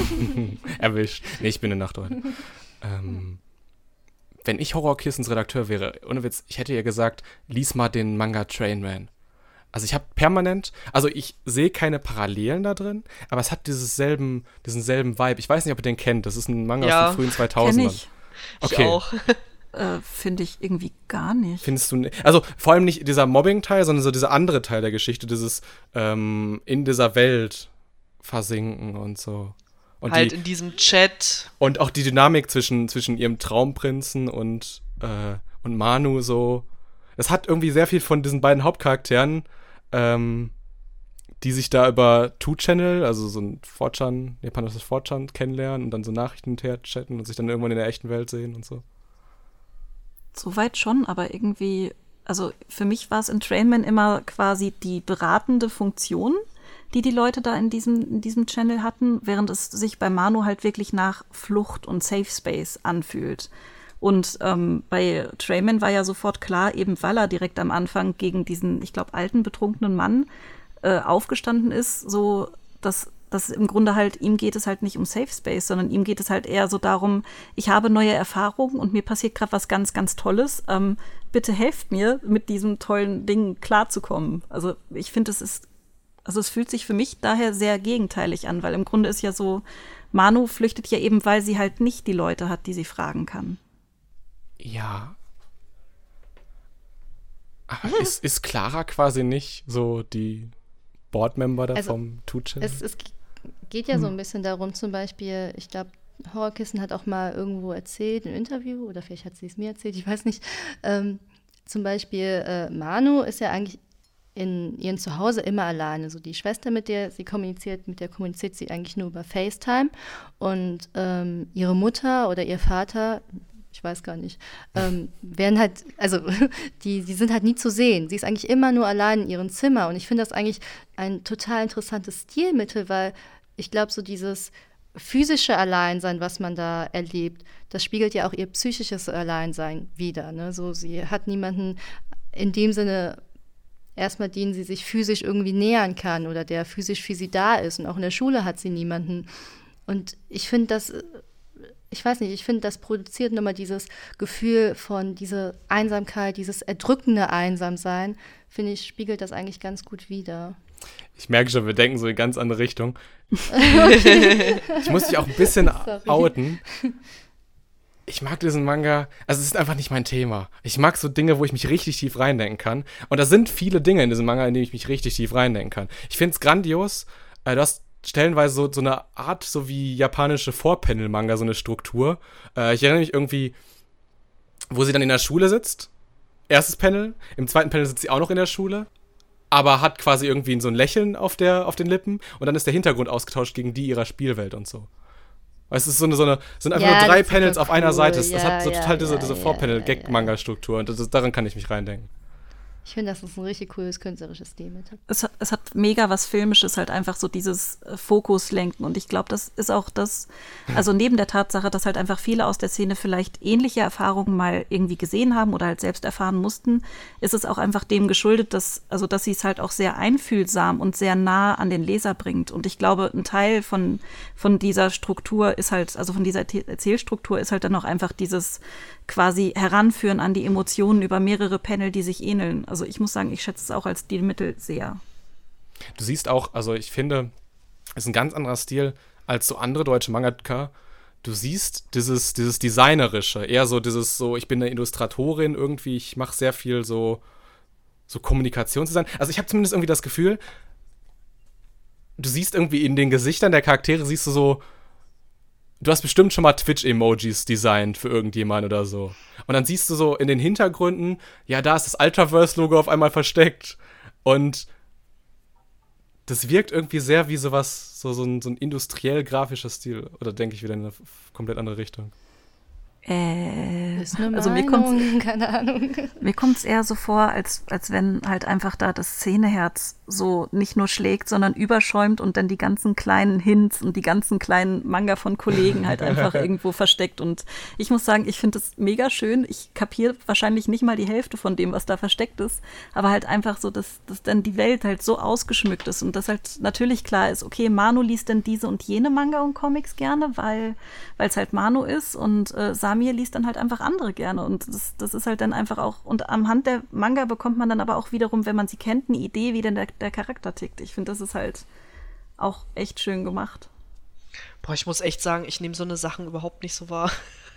(laughs) Erwischt. Nee, ich bin eine Nachteulen. ähm, wenn ich Horrorkissens Redakteur wäre, ohne Witz, ich hätte ihr gesagt, lies mal den Manga Trainman. Also ich habe permanent, also ich sehe keine Parallelen da drin, aber es hat dieses selben, diesen selben Vibe. Ich weiß nicht, ob ihr den kennt. Das ist ein Manga ja, aus den frühen 2000ern. Ich. Okay. Ich auch. (laughs) äh, finde ich irgendwie gar nicht. Findest du nicht? Also vor allem nicht dieser Mobbing-Teil, sondern so dieser andere Teil der Geschichte, dieses ähm, in dieser Welt versinken und so. Und halt die, in diesem Chat. Und auch die Dynamik zwischen, zwischen ihrem Traumprinzen und, äh, und Manu so. Das hat irgendwie sehr viel von diesen beiden Hauptcharakteren, ähm, die sich da über Two-Channel, also so ein 4chan, japanisches 4chan kennenlernen und dann so Nachrichten hinterher chatten und sich dann irgendwann in der echten Welt sehen und so. Soweit schon, aber irgendwie, also für mich war es in Trainman immer quasi die beratende Funktion die die Leute da in diesem, in diesem Channel hatten, während es sich bei Manu halt wirklich nach Flucht und Safe Space anfühlt. Und ähm, bei Trayman war ja sofort klar, eben weil er direkt am Anfang gegen diesen, ich glaube, alten, betrunkenen Mann äh, aufgestanden ist, so dass dass im Grunde halt, ihm geht es halt nicht um Safe Space, sondern ihm geht es halt eher so darum, ich habe neue Erfahrungen und mir passiert gerade was ganz, ganz Tolles. Ähm, bitte helft mir, mit diesem tollen Ding klarzukommen. Also ich finde, es ist also es fühlt sich für mich daher sehr gegenteilig an, weil im Grunde ist ja so, Manu flüchtet ja eben, weil sie halt nicht die Leute hat, die sie fragen kann. Ja. Aber mhm. (laughs) ist, ist Clara quasi nicht so die Boardmember da also, vom Tuchel? Es, es geht ja hm. so ein bisschen darum, zum Beispiel, ich glaube, Horrorkissen hat auch mal irgendwo erzählt, im Interview, oder vielleicht hat sie es mir erzählt, ich weiß nicht. Ähm, zum Beispiel, äh, Manu ist ja eigentlich in ihrem Zuhause immer alleine. So die Schwester, mit der sie kommuniziert, mit der kommuniziert sie eigentlich nur über FaceTime. Und ähm, ihre Mutter oder ihr Vater, ich weiß gar nicht, ähm, (laughs) werden halt, also (laughs) die, die sind halt nie zu sehen. Sie ist eigentlich immer nur allein in ihrem Zimmer. Und ich finde das eigentlich ein total interessantes Stilmittel, weil ich glaube, so dieses physische Alleinsein, was man da erlebt, das spiegelt ja auch ihr psychisches Alleinsein wider. Ne? So, sie hat niemanden in dem Sinne erstmal denen sie sich physisch irgendwie nähern kann oder der physisch für sie da ist. Und auch in der Schule hat sie niemanden. Und ich finde, das ich weiß nicht, ich finde, das produziert nochmal dieses Gefühl von dieser Einsamkeit, dieses erdrückende Einsamsein, finde ich, spiegelt das eigentlich ganz gut wider. Ich merke schon, wir denken so in ganz andere Richtung. (laughs) ich muss dich auch ein bisschen Sorry. outen. (laughs) Ich mag diesen Manga, also es ist einfach nicht mein Thema. Ich mag so Dinge, wo ich mich richtig tief reindenken kann. Und da sind viele Dinge in diesem Manga, in denen ich mich richtig tief reindenken kann. Ich finde es grandios. Äh, du hast stellenweise so, so eine Art, so wie japanische Vorpanel-Manga, so eine Struktur. Äh, ich erinnere mich irgendwie, wo sie dann in der Schule sitzt. Erstes Panel. Im zweiten Panel sitzt sie auch noch in der Schule aber hat quasi irgendwie so ein Lächeln auf, der, auf den Lippen und dann ist der Hintergrund ausgetauscht gegen die ihrer Spielwelt und so. Es ist so eine, so eine sind einfach ja, nur drei Panels auf einer Seite. Das, ja, hat so total diese, diese Vorpanel-Gag-Manga-Struktur und ist, daran kann ich mich reindenken. Ich finde, das ist ein richtig cooles künstlerisches Stil mit. Es, es hat mega was Filmisches, halt einfach so dieses äh, Fokuslenken. Und ich glaube, das ist auch das, also neben der Tatsache, dass halt einfach viele aus der Szene vielleicht ähnliche Erfahrungen mal irgendwie gesehen haben oder halt selbst erfahren mussten, ist es auch einfach dem geschuldet, dass, also dass sie es halt auch sehr einfühlsam und sehr nah an den Leser bringt. Und ich glaube, ein Teil von, von dieser Struktur ist halt, also von dieser Erzählstruktur ist halt dann auch einfach dieses quasi heranführen an die Emotionen über mehrere Panel, die sich ähneln. Also ich muss sagen, ich schätze es auch als Stilmittel sehr. Du siehst auch, also ich finde, es ist ein ganz anderer Stil als so andere deutsche Mangaka. Du siehst dieses, dieses Designerische, eher so dieses so, ich bin eine Illustratorin irgendwie, ich mache sehr viel so, so Kommunikationsdesign. Also ich habe zumindest irgendwie das Gefühl, du siehst irgendwie in den Gesichtern der Charaktere, siehst du so, du hast bestimmt schon mal Twitch-Emojis designt für irgendjemand oder so. Und dann siehst du so in den Hintergründen, ja, da ist das Ultraverse-Logo auf einmal versteckt. Und das wirkt irgendwie sehr wie sowas, so, so ein, so ein industriell grafischer Stil. Oder denke ich wieder in eine komplett andere Richtung? Äh, ist eine also mir kommt's, (laughs) keine Ahnung. Mir kommt es eher so vor, als, als wenn halt einfach da das Szeneherz so nicht nur schlägt, sondern überschäumt und dann die ganzen kleinen Hints und die ganzen kleinen Manga von Kollegen halt einfach (laughs) irgendwo versteckt. Und ich muss sagen, ich finde es mega schön. Ich kapiere wahrscheinlich nicht mal die Hälfte von dem, was da versteckt ist, aber halt einfach so, dass, dass dann die Welt halt so ausgeschmückt ist und dass halt natürlich klar ist, okay, Manu liest dann diese und jene Manga und Comics gerne, weil es halt Manu ist und äh, Samir liest dann halt einfach andere gerne. Und das, das ist halt dann einfach auch, und am Hand der Manga bekommt man dann aber auch wiederum, wenn man sie kennt, eine Idee, wie denn der, der Charakter tickt. Ich finde, das ist halt auch echt schön gemacht. Boah, ich muss echt sagen, ich nehme so eine Sachen überhaupt nicht so wahr.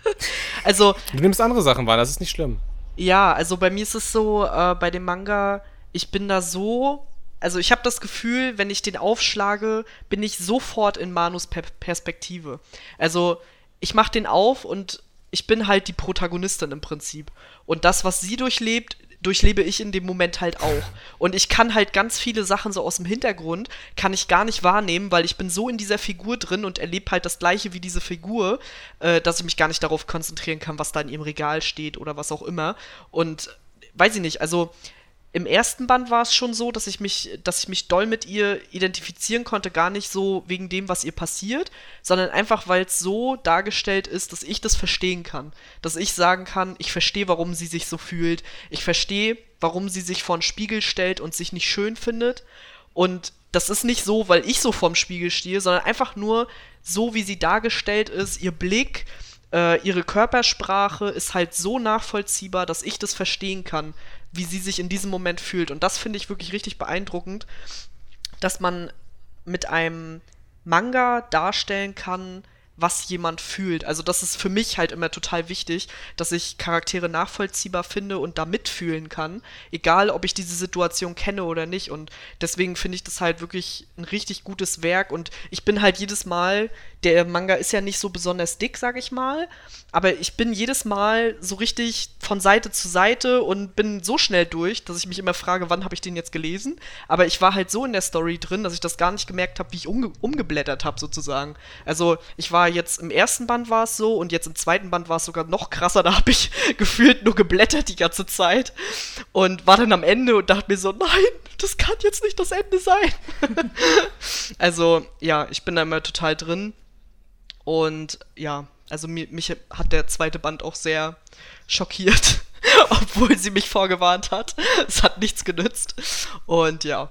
(laughs) also. Du nimmst andere Sachen wahr, das ist nicht schlimm. Ja, also bei mir ist es so, äh, bei dem Manga, ich bin da so also ich habe das Gefühl, wenn ich den aufschlage, bin ich sofort in Manus per Perspektive. Also ich mache den auf und ich bin halt die Protagonistin im Prinzip. Und das, was sie durchlebt, durchlebe ich in dem Moment halt auch. Und ich kann halt ganz viele Sachen so aus dem Hintergrund, kann ich gar nicht wahrnehmen, weil ich bin so in dieser Figur drin und erlebe halt das gleiche wie diese Figur, äh, dass ich mich gar nicht darauf konzentrieren kann, was da in ihrem Regal steht oder was auch immer. Und weiß ich nicht, also im ersten Band war es schon so, dass ich mich, dass ich mich doll mit ihr identifizieren konnte, gar nicht so wegen dem, was ihr passiert, sondern einfach, weil es so dargestellt ist, dass ich das verstehen kann. Dass ich sagen kann, ich verstehe, warum sie sich so fühlt, ich verstehe, warum sie sich vor den Spiegel stellt und sich nicht schön findet. Und das ist nicht so, weil ich so vorm Spiegel stehe, sondern einfach nur so, wie sie dargestellt ist, ihr Blick, äh, ihre Körpersprache ist halt so nachvollziehbar, dass ich das verstehen kann wie sie sich in diesem Moment fühlt. Und das finde ich wirklich richtig beeindruckend, dass man mit einem Manga darstellen kann, was jemand fühlt. Also das ist für mich halt immer total wichtig, dass ich Charaktere nachvollziehbar finde und da mitfühlen kann, egal ob ich diese Situation kenne oder nicht. Und deswegen finde ich das halt wirklich ein richtig gutes Werk und ich bin halt jedes Mal, der Manga ist ja nicht so besonders dick, sag ich mal, aber ich bin jedes Mal so richtig von Seite zu Seite und bin so schnell durch, dass ich mich immer frage, wann habe ich den jetzt gelesen? Aber ich war halt so in der Story drin, dass ich das gar nicht gemerkt habe, wie ich umge umgeblättert habe sozusagen. Also ich war jetzt im ersten Band war es so und jetzt im zweiten Band war es sogar noch krasser. Da habe ich (laughs) gefühlt nur geblättert die ganze Zeit und war dann am Ende und dachte mir so, nein, das kann jetzt nicht das Ende sein. (laughs) also ja, ich bin da immer total drin und ja, also mich, hat der zweite Band auch sehr schockiert, (laughs) obwohl sie mich vorgewarnt hat. Es hat nichts genützt. Und ja.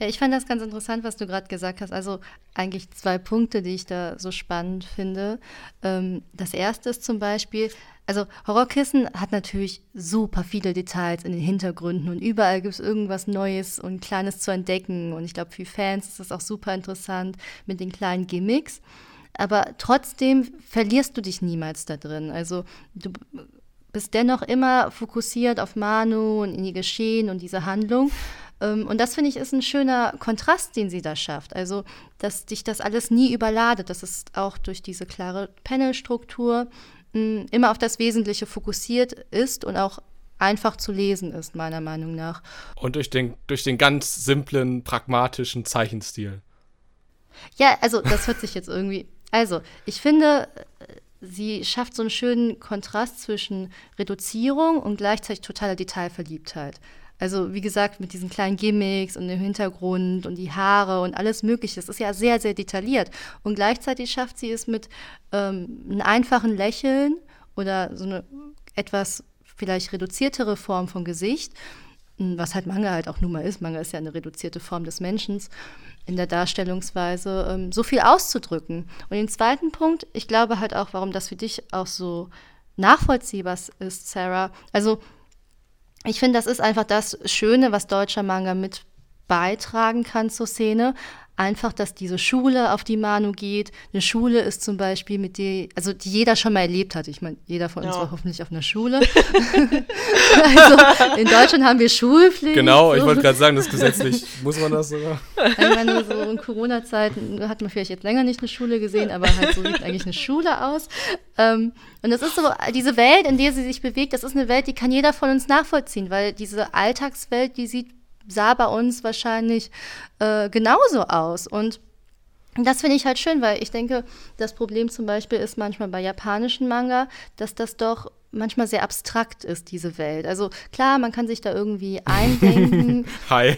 Ja, ich fand das ganz interessant, was du gerade gesagt hast. Also eigentlich zwei Punkte, die ich da so spannend finde. Ähm, das erste ist zum Beispiel, also Horrorkissen hat natürlich super viele Details in den Hintergründen und überall gibt es irgendwas Neues und Kleines zu entdecken. Und ich glaube, für Fans ist das auch super interessant mit den kleinen Gimmicks. Aber trotzdem verlierst du dich niemals da drin. Also du bist dennoch immer fokussiert auf Manu und in die Geschehen und diese Handlung. Ähm, und das finde ich ist ein schöner Kontrast, den sie da schafft. Also, dass dich das alles nie überladet. Das ist auch durch diese klare Panelstruktur hm, immer auf das Wesentliche fokussiert ist und auch einfach zu lesen ist, meiner Meinung nach. Und durch den, durch den ganz simplen, pragmatischen Zeichenstil. Ja, also das hört sich jetzt irgendwie. Also, ich finde, sie schafft so einen schönen Kontrast zwischen Reduzierung und gleichzeitig totaler Detailverliebtheit. Also wie gesagt, mit diesen kleinen Gimmicks und dem Hintergrund und die Haare und alles Mögliche. Das ist ja sehr, sehr detailliert. Und gleichzeitig schafft sie es mit ähm, einem einfachen Lächeln oder so eine etwas vielleicht reduziertere Form vom Gesicht, hm, was halt Manga halt auch nun mal ist. Manga ist ja eine reduzierte Form des Menschen in der Darstellungsweise, ähm, so viel auszudrücken. Und den zweiten Punkt, ich glaube halt auch, warum das für dich auch so nachvollziehbar ist, Sarah. Also ich finde, das ist einfach das Schöne, was deutscher Manga mit beitragen kann zur Szene. Einfach, dass diese Schule, auf die Manu geht, eine Schule ist zum Beispiel, mit der, also die jeder schon mal erlebt hat. Ich meine, jeder von uns ja. war hoffentlich auf einer Schule. (laughs) also in Deutschland haben wir Schulpflicht. Genau, so. ich wollte gerade sagen, das gesetzlich muss man das sogar. Ich meine, so in Corona-Zeiten hat man vielleicht jetzt länger nicht eine Schule gesehen, aber halt so sieht eigentlich eine Schule aus. Ähm, und das ist so, diese Welt, in der sie sich bewegt, das ist eine Welt, die kann jeder von uns nachvollziehen, weil diese Alltagswelt, die sieht sah bei uns wahrscheinlich äh, genauso aus. Und das finde ich halt schön, weil ich denke, das Problem zum Beispiel ist manchmal bei japanischen Manga, dass das doch manchmal sehr abstrakt ist, diese Welt. Also klar, man kann sich da irgendwie eindenken. (laughs) Hi.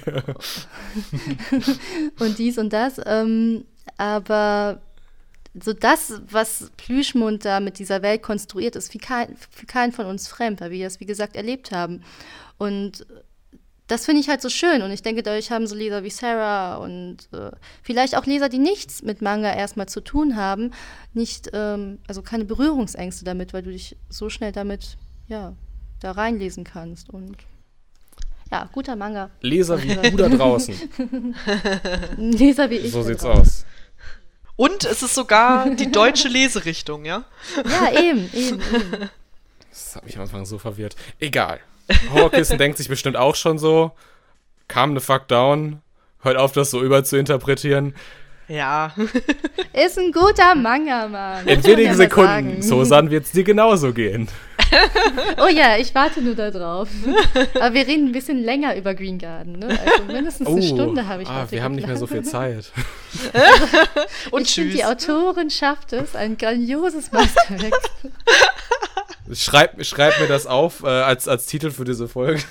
(laughs) und dies und das. Ähm, aber so das, was Plüschmund da mit dieser Welt konstruiert, ist für, kein, für keinen von uns fremd, weil wir das, wie gesagt, erlebt haben. Und das finde ich halt so schön und ich denke, dadurch haben so Leser wie Sarah und äh, vielleicht auch Leser, die nichts mit Manga erstmal zu tun haben, nicht, ähm, also keine Berührungsängste damit, weil du dich so schnell damit, ja, da reinlesen kannst und ja, guter Manga. Leser wie (laughs) du da draußen. (laughs) Leser wie ich. So sieht's draußen. aus. Und es ist sogar die deutsche Leserichtung, ja? Ja, eben, eben, eben. (laughs) Das hat mich am Anfang so verwirrt. Egal. Horrorkissen denkt sich bestimmt auch schon so, calm the fuck down, hört auf, das so überzuinterpretieren. Ja. (laughs) Ist ein guter Manga, Mann. In wenigen Sekunden, so San wird es dir genauso gehen. (laughs) oh ja, ich warte nur darauf. Aber wir reden ein bisschen länger über Green Garden, ne? Also mindestens eine oh, Stunde habe ich ah, Wir haben nicht mehr so viel Zeit. (laughs) Und ich finde, die Autorin schafft es, ein grandioses Meisterwerk. Schreib, schreib mir das auf äh, als, als Titel für diese Folge.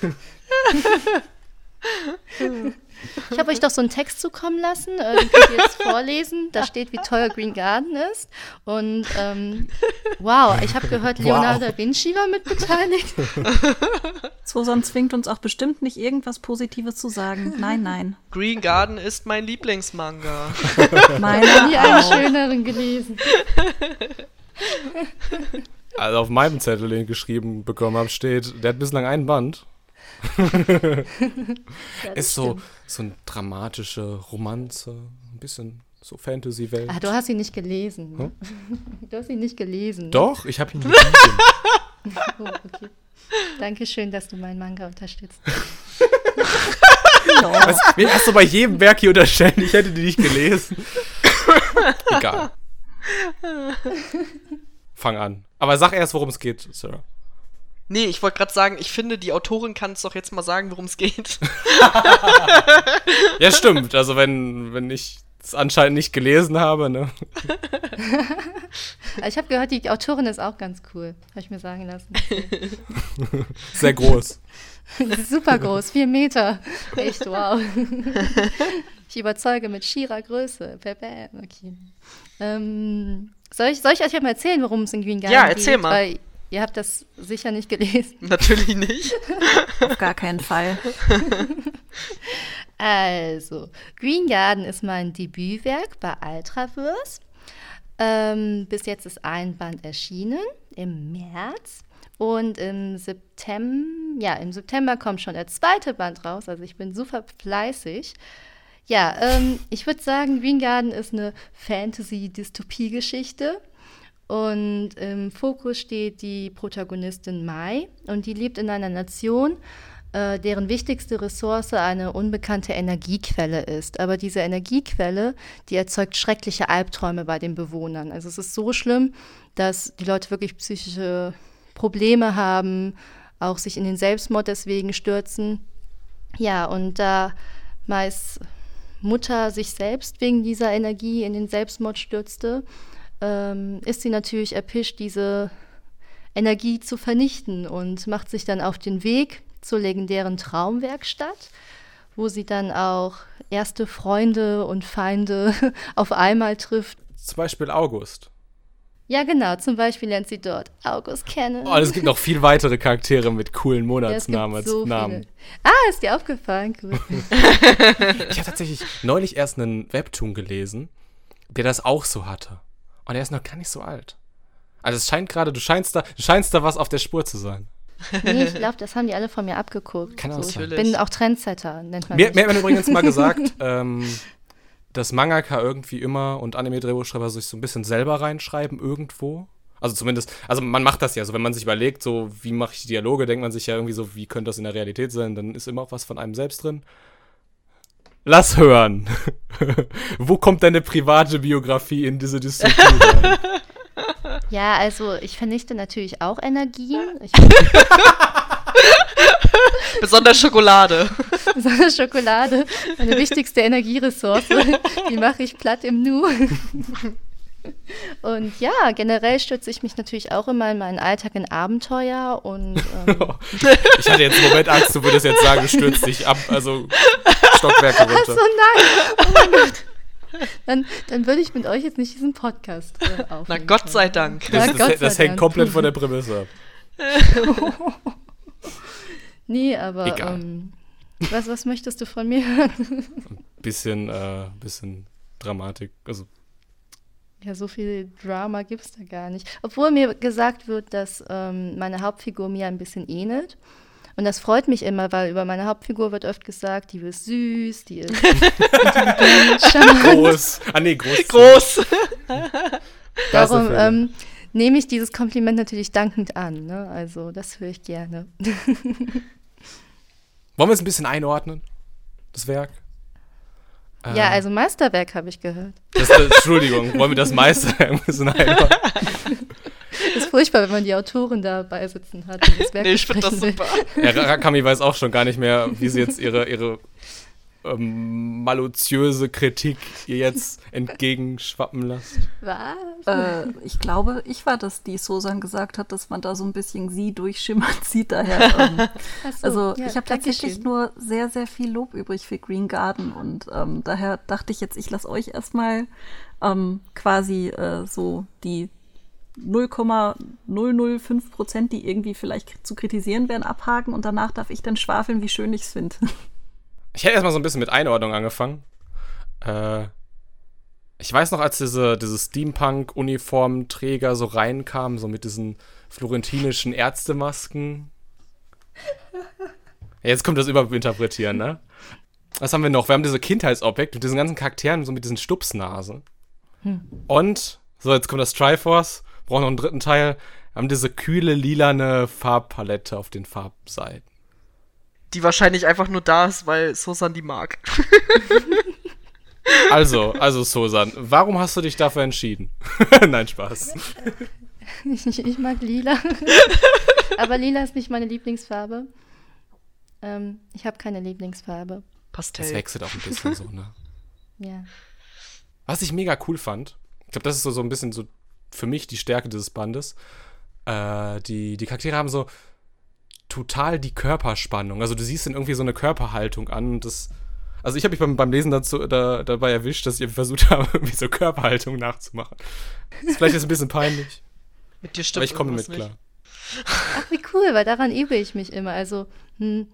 Ich habe euch doch so einen Text zukommen lassen, äh, den könnt ihr jetzt vorlesen. Da steht, wie teuer Green Garden ist. Und ähm, wow, ich habe gehört, Leonardo wow. da Vinci war mit beteiligt. Susan zwingt uns auch bestimmt nicht irgendwas Positives zu sagen. Nein, nein. Green Garden ist mein Lieblingsmanga. Meiner ich habe nie einen schöneren gelesen. Also auf meinem Zettel, den ich geschrieben bekommen habe, steht, der hat bislang einen Band. (laughs) ist so, so eine dramatische Romanze, ein bisschen so Fantasy-Welt. Ah, du hast ihn nicht gelesen. Hm? (laughs) Du hast ihn nicht gelesen. Doch, ich habe ihn (laughs) gelesen. oh, okay. Dankeschön, dass du meinen Manga unterstützt. Was, mir hast du bei jedem Werk hier unterstellen, ich hätte die nicht gelesen. Egal. Fang an. Aber sag erst, worum es geht, Sarah. Nee, ich wollte gerade sagen, ich finde, die Autorin kann es doch jetzt mal sagen, worum es geht. (laughs) ja, stimmt. Also, wenn, wenn ich es anscheinend nicht gelesen habe, ne? (laughs) ich habe gehört, die Autorin ist auch ganz cool. Habe ich mir sagen lassen. (laughs) Sehr groß. Super groß, vier Meter. Echt wow. ich überzeuge mit schierer Größe. Okay. Ähm, soll, ich, soll ich euch mal erzählen, worum es in Green Garden geht? Ja, erzähl geht? mal. Weil Ihr habt das sicher nicht gelesen. (laughs) Natürlich nicht. Auf gar keinen Fall. (laughs) Also, Green Garden ist mein Debütwerk bei Ultraverse. Ähm, bis jetzt ist ein Band erschienen im März. Und im September, ja, im September kommt schon der zweite Band raus. Also ich bin super fleißig. Ja, ähm, ich würde sagen, Green Garden ist eine Fantasy-Dystopie-Geschichte. Und im Fokus steht die Protagonistin Mai und die lebt in einer Nation, äh, deren wichtigste Ressource eine unbekannte Energiequelle ist. Aber diese Energiequelle, die erzeugt schreckliche Albträume bei den Bewohnern. Also es ist so schlimm, dass die Leute wirklich psychische Probleme haben, auch sich in den Selbstmord deswegen stürzen. Ja, und da meist Mutter sich selbst wegen dieser Energie in den Selbstmord stürzte, ähm, ist sie natürlich erpischt, diese Energie zu vernichten und macht sich dann auf den Weg zur legendären Traumwerkstatt, wo sie dann auch erste Freunde und Feinde (laughs) auf einmal trifft. Zum Beispiel August. Ja, genau. Zum Beispiel lernt sie dort August kennen. Oh, es gibt noch viel weitere Charaktere mit coolen Monatsnamen als so Namen. viele. Ah, ist dir aufgefallen? Cool. (laughs) Ich habe tatsächlich neulich erst einen Webtoon gelesen, der das auch so hatte. Und er ist noch gar nicht so alt. Also es scheint gerade, du scheinst da, du scheinst da was auf der Spur zu sein. nee, ich glaube, das haben die alle von mir abgeguckt. Kann auch so, ich bin auch Trendsetter, nennt man Mir, mich. mir hat man übrigens mal (laughs) gesagt, ähm, dass Mangaka irgendwie immer und Anime-Drehbuchschreiber sich so ein bisschen selber reinschreiben irgendwo. Also zumindest, also man macht das ja so, wenn man sich überlegt, so wie mache ich Dialoge, denkt man sich ja irgendwie so, wie könnte das in der Realität sein, dann ist immer auch was von einem selbst drin. Lass hören. (laughs) Wo kommt deine private Biografie in diese Disziplin rein? (laughs) Ja, also ich vernichte natürlich auch Energien. Ich (laughs) (laughs) Besonders Schokolade. (laughs) besonders Schokolade, meine wichtigste Energieressource, (laughs) die mache ich platt im Nu. Und ja, generell stütze ich mich natürlich auch immer in meinen Alltag in Abenteuer und ähm, Ich hatte jetzt einen Moment Angst, du würdest jetzt sagen, du stürzt dich ab, also Stockwerke runter. so nein, oh mein Gott. Dann, dann würde ich mit euch jetzt nicht diesen Podcast äh, aufnehmen. Na Gott sei Dank. Das, das, das sei hängt Dank. komplett von der Prämisse ab. Nee, aber Egal. ähm, was, was möchtest du von mir hören? Bisschen, äh, bisschen Dramatik, also Ja, so viel Drama gibt es da gar nicht. Obwohl mir gesagt wird, dass ähm, meine Hauptfigur mir ein bisschen ähnelt. Und das freut mich immer, weil über meine Hauptfigur wird oft gesagt, die ist süß, die ist (laughs) intelligent, charmant. groß. Ah nee, groß. Groß. (laughs) Darum ähm, nehme ich dieses Kompliment natürlich dankend an. Ne? Also das höre ich gerne. (laughs) Wollen wir es ein bisschen einordnen? Das Werk? Äh, Ja, also Meisterwerk habe ich gehört. Das, das, Entschuldigung, wollen wir das meiste ein bisschen einordnen? (laughs) Ist furchtbar, wenn man die Autorin dabei sitzen hat. Und das Werk Nee, ich finde das will. super. Ja, Rakami weiß auch schon gar nicht mehr, wie sie jetzt ihre, ihre ähm, maloziöse Kritik ihr jetzt (laughs) entgegenschwappen lässt. Was? Äh, ich glaube, ich war das, die Sosan gesagt hat, dass man da so ein bisschen sie durchschimmert (laughs) sieht. Daher, ähm, so, also ja, ich habe tatsächlich nur sehr, sehr viel Lob übrig für Green Garden und ähm, daher dachte ich jetzt, ich lasse euch erstmal ähm, quasi äh, so die 0,005 Prozent, die irgendwie vielleicht zu kritisieren wären, abhaken und danach darf ich dann schwafeln, wie schön ich es finde. (laughs) Ich hätte erstmal so ein bisschen mit Einordnung angefangen. Äh, ich weiß noch, als diese, diese Steampunk-Uniformträger so reinkamen, so mit diesen florentinischen Ärztemasken. Jetzt kommt das Überinterpretieren, ne? Was haben wir noch? Wir haben diese Kindheitsobjekte mit diesen ganzen Charakteren, so mit diesen Stupsnasen. Und, so, jetzt kommt das Triforce, brauchen noch einen dritten Teil, wir haben diese kühle, lilane Farbpalette auf den Farbseiten. Die wahrscheinlich einfach nur da ist, weil Sosan die mag. (laughs) Also, also Sosan, warum hast du dich dafür entschieden? (laughs) Nein, Spaß. Ich, (laughs) ich mag lila. Aber lila ist nicht meine Lieblingsfarbe. Ähm, ich habe keine Lieblingsfarbe. Das Pastell. wechselt auch ein bisschen so, ne? Ja. Was ich mega cool fand, ich glaube, das ist so, so ein bisschen so für mich die Stärke dieses Bandes. Äh, die, die Charaktere haben so total die Körperspannung. Also du siehst dann irgendwie so eine Körperhaltung an und das. Also ich habe mich beim, beim Lesen dazu, da, dabei erwischt, dass ich versucht (laughs) habe, irgendwie so Körperhaltung nachzumachen. Das ist vielleicht jetzt ein bisschen peinlich, Mit dir stimmt aber ich komme mit klar. Ach, wie cool, weil daran übe ich mich immer. Also, hm,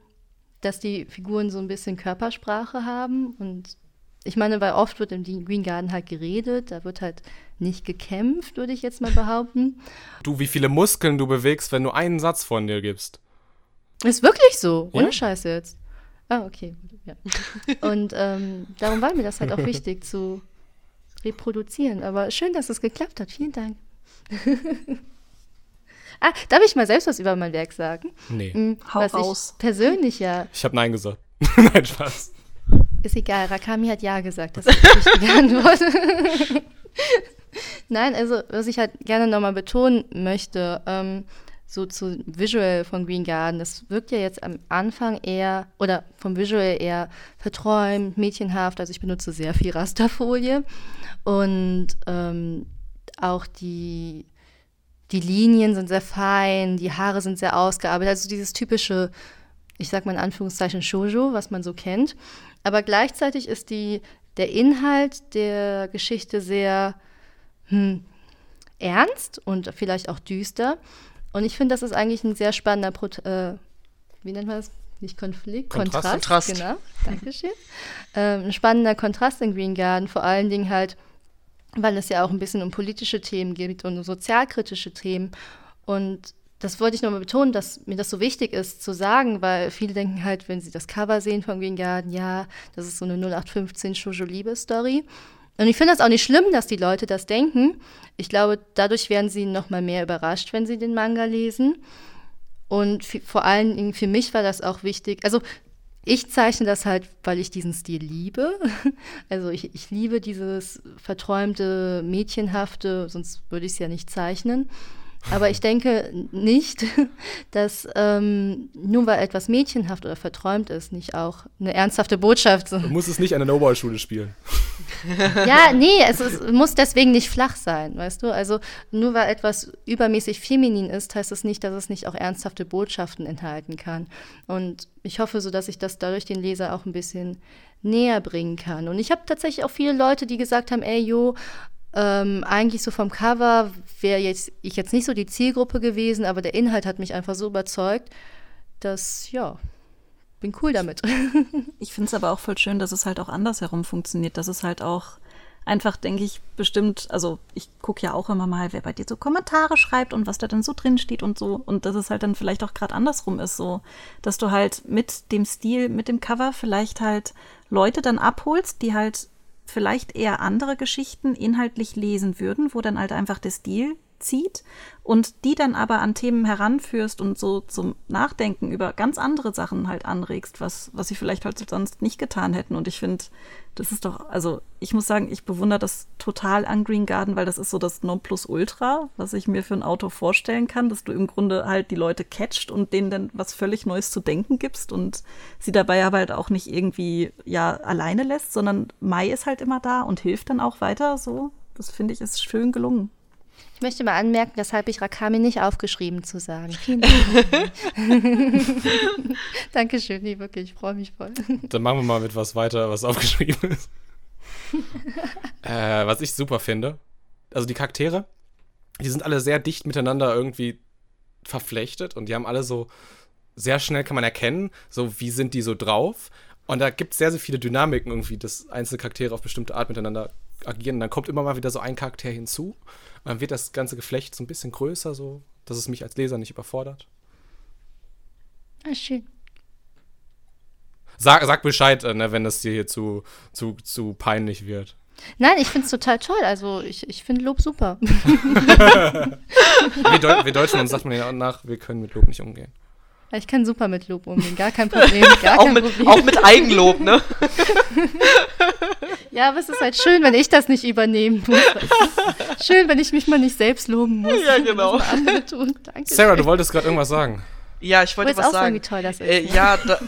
dass die Figuren so ein bisschen Körpersprache haben und ich meine, weil oft wird im Green Garden halt geredet, da wird halt nicht gekämpft, würde ich jetzt mal behaupten. Du, wie viele Muskeln du bewegst, wenn du einen Satz von dir gibst. Ist wirklich so, ohne Ja? Scheiß jetzt. Ah, okay. Ja. Und ähm, darum war mir das halt auch (laughs) wichtig zu reproduzieren. Aber schön, dass es geklappt hat. Vielen Dank. (laughs) ah, darf ich mal selbst was über mein Werk sagen? Nee. Hm, Hau was raus. ich persönlich ja Ich habe Nein gesagt. (laughs) Nein, Spaß. Ist egal, Rakami hat Ja gesagt, das ist die richtige Antwort. Nein, also was ich halt gerne nochmal betonen möchte, ähm, so zu Visual von Green Garden, das wirkt ja jetzt am Anfang eher, oder vom Visual eher verträumt, mädchenhaft, also ich benutze sehr viel Rasterfolie und ähm, auch die, die Linien sind sehr fein, die Haare sind sehr ausgearbeitet, also dieses typische, ich sag mal in Anführungszeichen Shoujo, was man so kennt. Aber gleichzeitig ist die, der Inhalt der Geschichte sehr hm, ernst und vielleicht auch düster. Und ich finde, das ist eigentlich ein sehr spannender, Pro äh, wie nennt man das? Nicht Konflikt, Kontrast. Kontrast. Genau, Dankeschön. ähm, ein spannender Kontrast in Green Garden, vor allen Dingen halt, weil es ja auch ein bisschen um politische Themen geht und um sozialkritische Themen. Und das wollte ich nochmal betonen, dass mir das so wichtig ist zu sagen, weil viele denken halt, wenn sie das Cover sehen von Green Garden, ja, das ist so eine 0815 Shoujo-Liebe-Story. Und ich finde das auch nicht schlimm, dass die Leute das denken. Ich glaube, dadurch werden sie noch mal mehr überrascht, wenn sie den Manga lesen. Und vor allen Dingen für mich war das auch wichtig. Also ich zeichne das halt, weil ich diesen Stil liebe. (laughs) Also ich, ich liebe dieses verträumte, mädchenhafte, sonst würde ich es ja nicht zeichnen. Aber ich denke nicht, (laughs) dass ähm, nur weil etwas mädchenhaft oder verträumt ist, nicht auch eine ernsthafte Botschaft Du musst es nicht an der Nobel-Schule spielen. (laughs) ja, nee, es, ist, muss deswegen nicht flach sein, weißt du? Also nur weil etwas übermäßig feminin ist, heißt es nicht, dass es nicht auch ernsthafte Botschaften enthalten kann. Und ich hoffe so, dass ich das dadurch den Leser auch ein bisschen näher bringen kann. Und ich habe tatsächlich auch viele Leute, die gesagt haben, ey, jo, ähm, eigentlich so vom Cover wäre jetzt ich jetzt nicht so die Zielgruppe gewesen, aber der Inhalt hat mich einfach so überzeugt, dass ja, bin cool damit. (laughs) Ich finde es aber auch voll schön, dass es halt auch andersherum funktioniert. Dass es halt auch einfach, denke ich, bestimmt, also ich gucke ja auch immer mal, wer bei dir so Kommentare schreibt und was da dann so drin steht und so. Und dass es halt dann vielleicht auch gerade andersrum ist, so, dass du halt mit dem Stil, mit dem Cover vielleicht halt Leute dann abholst, die halt vielleicht eher andere Geschichten inhaltlich lesen würden, wo dann halt einfach der Stil zieht und die dann aber an Themen heranführst und so zum Nachdenken über ganz andere Sachen halt anregst, was, was sie vielleicht halt sonst nicht getan hätten. Und ich finde, das ist doch, also ich muss sagen, ich bewundere das total an Green Garden, weil das ist so das Nonplusultra, was ich mir für ein Auto vorstellen kann, dass du im Grunde halt die Leute catcht und denen dann was völlig Neues zu denken gibst und sie dabei aber halt auch nicht irgendwie ja alleine lässt, sondern Mai ist halt immer da und hilft dann auch weiter so. Das finde ich ist schön gelungen. Ich möchte mal anmerken, weshalb ich Rakami nicht aufgeschrieben zu sagen. Vielen Dank. (laughs) Dankeschön, nee, wirklich, ich freue mich voll. Dann machen wir mal mit was weiter, was aufgeschrieben ist. (laughs) äh, was ich super finde, also die Charaktere, die sind alle sehr dicht miteinander irgendwie verflechtet und die haben alle so, sehr schnell kann man erkennen, so wie sind die so drauf. Und da gibt es sehr, sehr viele Dynamiken irgendwie, dass einzelne Charaktere auf bestimmte Art miteinander agieren. Und dann kommt immer mal wieder so ein Charakter hinzu. Dann wird das ganze Geflecht so ein bisschen größer, so, dass es mich als Leser nicht überfordert. Ah, schön. Sag, sag Bescheid, äh, ne, wenn das dir hier zu, zu, zu peinlich wird. Nein, ich finde es total toll. Also ich, ich finde Lob super. (laughs) Wir, Deu wir Deutschen, uns sagt man ja nach, wir können mit Lob nicht umgehen. Ich kann super mit Lob umgehen, gar kein Problem. (laughs) Gar Auch kein mit, Problem. auch mit Eigenlob, ne? (laughs) Ja, aber es ist halt schön, wenn ich das nicht übernehmen muss. (laughs) schön, wenn ich mich mal nicht selbst loben muss. Ja, genau. Sarah, du wolltest gerade irgendwas sagen. Ja, ich wollte was auch sagen, sagen. wie toll das ist, Äh, ja, da,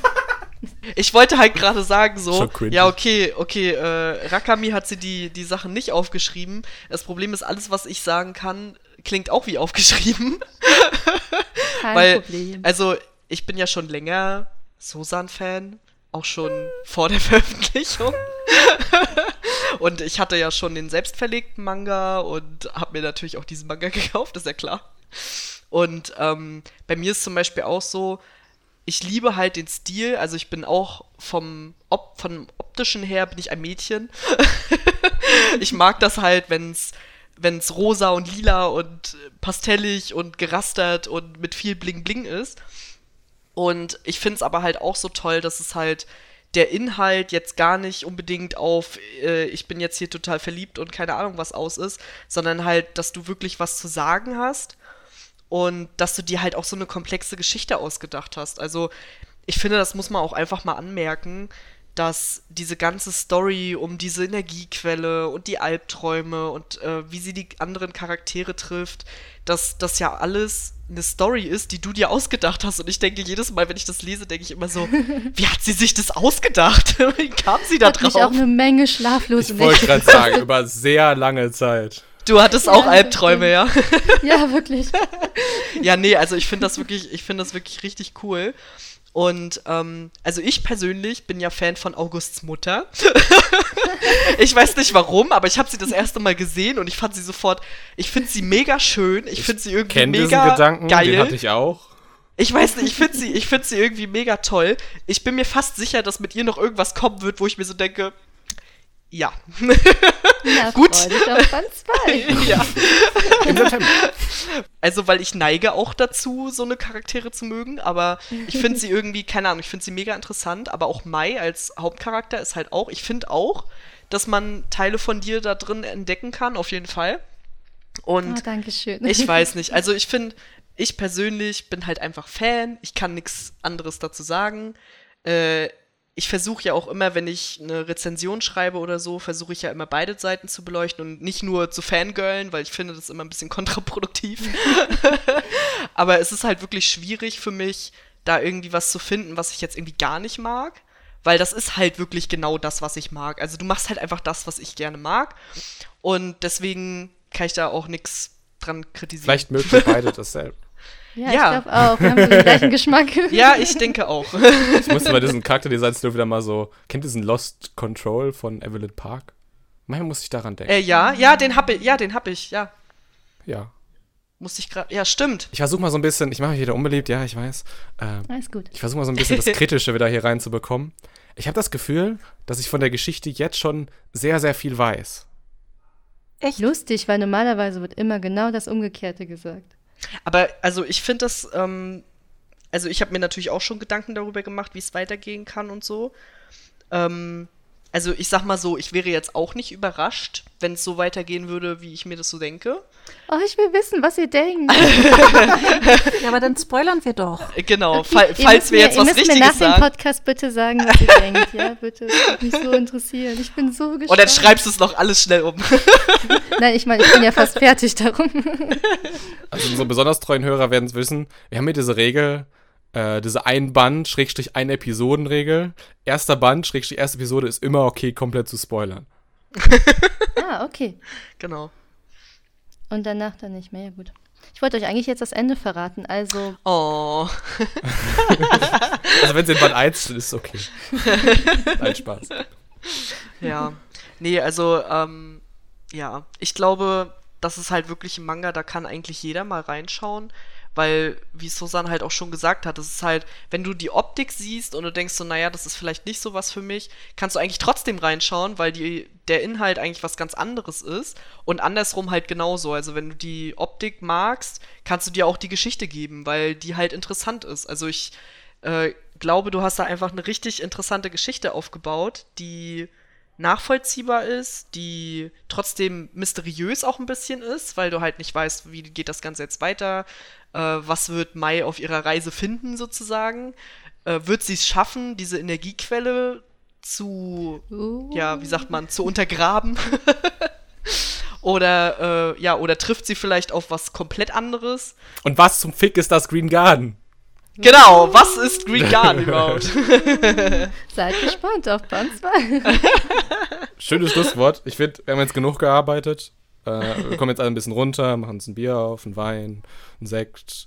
ich wollte halt gerade sagen so, ja, okay, okay, äh, Rakami hat sie die, die Sachen nicht aufgeschrieben. Das Problem ist, alles, was ich sagen kann, klingt auch wie aufgeschrieben. Kein Weil, Problem. also, ich bin ja schon länger Sosan-Fan, auch schon vor der (laughs) Veröffentlichung. (laughs) und ich hatte ja schon den selbstverlegten Manga und habe mir natürlich auch diesen Manga (laughs) gekauft, ist ja klar. Und ähm, bei mir ist zum Beispiel auch so, ich liebe halt den Stil, also ich bin auch vom, Op vom optischen her bin ich ein Mädchen. ich mag das halt, wenn's wenn's rosa und lila und pastellig und gerastert und mit viel Bling Bling ist. Und ich finde es aber halt auch so toll, dass es halt der Inhalt jetzt gar nicht unbedingt auf, äh, ich bin jetzt hier total verliebt und keine Ahnung was aus ist, sondern halt, dass du wirklich was zu sagen hast und dass du dir halt auch so eine komplexe Geschichte ausgedacht hast. Also ich finde, das muss man auch einfach mal anmerken, dass diese ganze Story um diese Energiequelle und die Albträume und äh, wie sie die anderen Charaktere trifft, dass das ja alles eine Story ist, die du dir ausgedacht hast. Und ich denke jedes Mal, wenn ich das lese, denke ich immer so, (laughs) wie hat sie sich das ausgedacht? (laughs) wie kam sie da Hat drauf? mich auch eine Menge schlaflose Ich wollte gerade sagen, über sehr lange Zeit. du hattest Ja, auch Albträume, ja? Ja, wirklich. (laughs) ja, nee, also ich finde das wirklich, ich finde das wirklich richtig cool. Und ähm, also ich persönlich bin ja Fan von Augusts Mutter. (laughs) ich weiß nicht warum, aber ich habe sie das erste Mal gesehen und ich fand sie sofort, ich finde sie mega schön, ich finde sie irgendwie Kenn diesen mega Gedanken, geil. den hatte ich auch. Ich weiß nicht, ich finde sie, ich finde sie irgendwie mega toll. Ich bin mir fast sicher, dass mit ihr noch irgendwas kommen wird, wo ich mir so denke, ja. Ja, Gut. freu dich auf Band 2. ja. (laughs) Im September. Also, weil ich neige auch dazu, so eine Charaktere zu mögen, aber ich finde sie (laughs) irgendwie, keine Ahnung, ich finde sie mega interessant, aber auch Mai als Hauptcharakter ist halt auch, ich finde auch, dass man Teile von dir da drin entdecken kann, auf jeden Fall. Und Oh, danke schön. ich (laughs) weiß nicht, also ich finde, ich persönlich bin halt einfach Fan, ich kann nichts anderes dazu sagen. Äh, ich versuche ja auch immer, wenn ich eine Rezension schreibe oder so, versuche ich ja immer beide Seiten zu beleuchten und nicht nur zu fangirlen, weil ich finde das immer ein bisschen (laughs) kontraproduktiv. (laughs) Aber es ist halt wirklich schwierig für mich, da irgendwie was zu finden, was ich jetzt irgendwie gar nicht mag. Weil das ist halt wirklich genau das, was ich mag. Also du machst halt einfach das, was ich gerne mag. Und deswegen kann ich da auch nichts dran kritisieren. Vielleicht ihr beide (laughs) dasselbe. Ja, Ja. ich glaube auch. Wir haben so den (laughs) gleichen Geschmack. Ja, ich denke auch. (laughs) Ich musste bei diesen Charakterdesigns wieder mal so. Kennt ihr diesen Lost Control von Evelyn Park? Manchmal muss ich daran denken. äh, ja, ja, den hab ich, ja, den hab ich, ja. Ja. Musste ich gerade, ja, stimmt. Ich versuche mal so ein bisschen, ich mache mich wieder unbeliebt, ja, ich weiß. Ähm, Alles gut. ich versuche mal so ein bisschen das (laughs) Kritische wieder hier reinzubekommen. Ich habe das Gefühl, dass ich von der Geschichte jetzt schon sehr, sehr viel weiß. Echt? Lustig, weil normalerweise wird immer genau das Umgekehrte gesagt. Aber also ich finde das, ähm, also ich habe mir natürlich auch schon Gedanken darüber gemacht, wie es weitergehen kann und so. Ähm, also ich sag mal so, ich wäre jetzt auch nicht überrascht, wenn es so weitergehen würde, wie ich mir das so denke. Oh, ich will wissen, was ihr denkt. (laughs) Ja, aber dann spoilern wir doch. Genau, fall, Ihr falls wir mir, jetzt ihr was müsst mir Richtiges nach dem sagen. Podcast bitte sagen, was ihr denkt. Ja, bitte. Das würde mich so interessieren. Ich bin so gespannt. Und dann schreibst du es noch alles schnell um. (laughs) Nein, ich meine, ich bin ja fast fertig darum. Also unsere besonders treuen Hörer werden es wissen. Wir haben hier diese Regel, äh, diese ein Band, Schrägstrich ein Episoden-Regel. Erster Band, Schrägstrich erste Episode ist immer okay, komplett zu spoilern. (laughs) ah, okay. genau. Und danach dann nicht mehr. Ja, gut. Ich wollte euch eigentlich jetzt das Ende verraten. Also, Oh. (laughs) Also wenn es in Band 1 ist, ist okay. (laughs) Nein, Spaß. Ja. Nee, also, ähm, ja. Ich glaube, das ist halt wirklich ein Manga, da kann eigentlich jeder mal reinschauen. Weil, wie Susan halt auch schon gesagt hat, es ist halt, wenn du die Optik siehst und du denkst so, naja, das ist vielleicht nicht so was für mich, kannst du eigentlich trotzdem reinschauen, weil die, der Inhalt eigentlich was ganz anderes ist. Und andersrum halt genauso. Also, wenn du die Optik magst, kannst du dir auch die Geschichte geben, weil die halt interessant ist. Also, ich äh, glaube, du hast da einfach eine richtig interessante Geschichte aufgebaut, die nachvollziehbar ist, die trotzdem mysteriös auch ein bisschen ist, weil du halt nicht weißt, wie geht das Ganze jetzt weiter, äh, was wird Mai auf ihrer Reise finden sozusagen, äh, wird sie es schaffen, diese Energiequelle zu, uh, ja, wie sagt man, zu untergraben? (laughs) oder, äh, ja, oder trifft sie vielleicht auf was komplett anderes? Und was zum Fick ist das Green Garden? Genau, was ist Green Garden (laughs) überhaupt? (laughs) seid gespannt auf Band (laughs) 2. Schönes Schlusswort. Ich finde, wir haben jetzt genug gearbeitet. Äh, wir kommen jetzt alle ein bisschen runter, machen uns ein Bier auf, ein Wein, ein Sekt.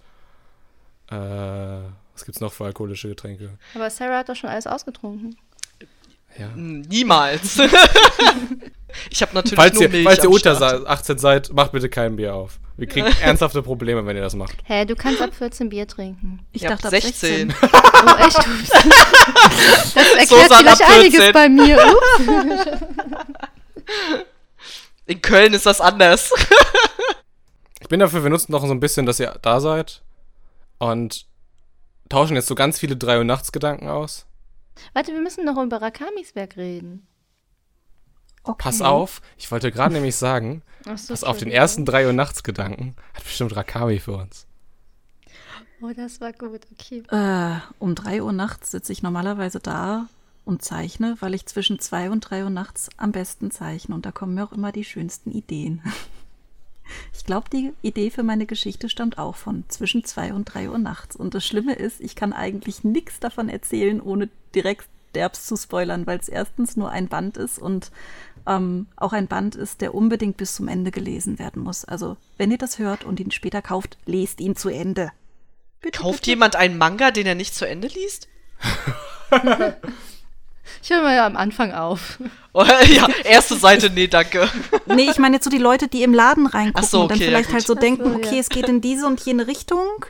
Äh, was gibt's noch für alkoholische Getränke? Aber Sarah hat doch schon alles ausgetrunken. Ja. Niemals. ich habe natürlich Falls nur ihr, Milch falls ihr unter Start. 18 seid, macht bitte kein Bier auf. Wir kriegen (laughs) ernsthafte Probleme, wenn ihr das macht. Hä, du kannst ab 14 Bier trinken. Ich Ihr dachte ab 16. 16. Oh, echt? (laughs) Das erklärt Susanne vielleicht einiges 14. bei mir. (laughs) Ups. In Köln ist das anders. Ich bin dafür, wir nutzen noch so ein bisschen, dass ihr da seid und tauschen jetzt so ganz viele Drei- und Nachtsgedanken aus. Warte, wir müssen noch über Rakamis Werk reden. Okay. Pass auf, ich wollte gerade nämlich sagen, so, pass auf den ersten Drei- und Nachtsgedanken hat bestimmt Rakami für uns. Oh, das war gut, okay. Äh, um 3 Uhr nachts sitze ich normalerweise da und zeichne, weil ich zwischen 2 und 3 Uhr nachts am besten zeichne. Und da kommen mir auch immer die schönsten Ideen. (laughs) Ich glaube, die Idee für meine Geschichte stammt auch von zwischen 2 und 3 Uhr nachts. Und das Schlimme ist, ich kann eigentlich nichts davon erzählen, ohne direkt derbs zu spoilern, weil es erstens nur ein Band ist und ähm, auch ein Band ist, der unbedingt bis zum Ende gelesen werden muss. Also, wenn ihr das hört und ihn später kauft, lest ihn zu Ende. Bitte, Kauft bitte. jemand einen Manga, den er nicht zu Ende liest? (laughs) Ich höre mal ja am Anfang auf. Oh, ja, erste Seite, nee, danke. Nee, ich meine jetzt so die Leute, die im Laden reingucken Ach so, und dann okay, ja, vielleicht gut. halt so Ach denken, so, ja. okay, es geht in diese und jene Richtung.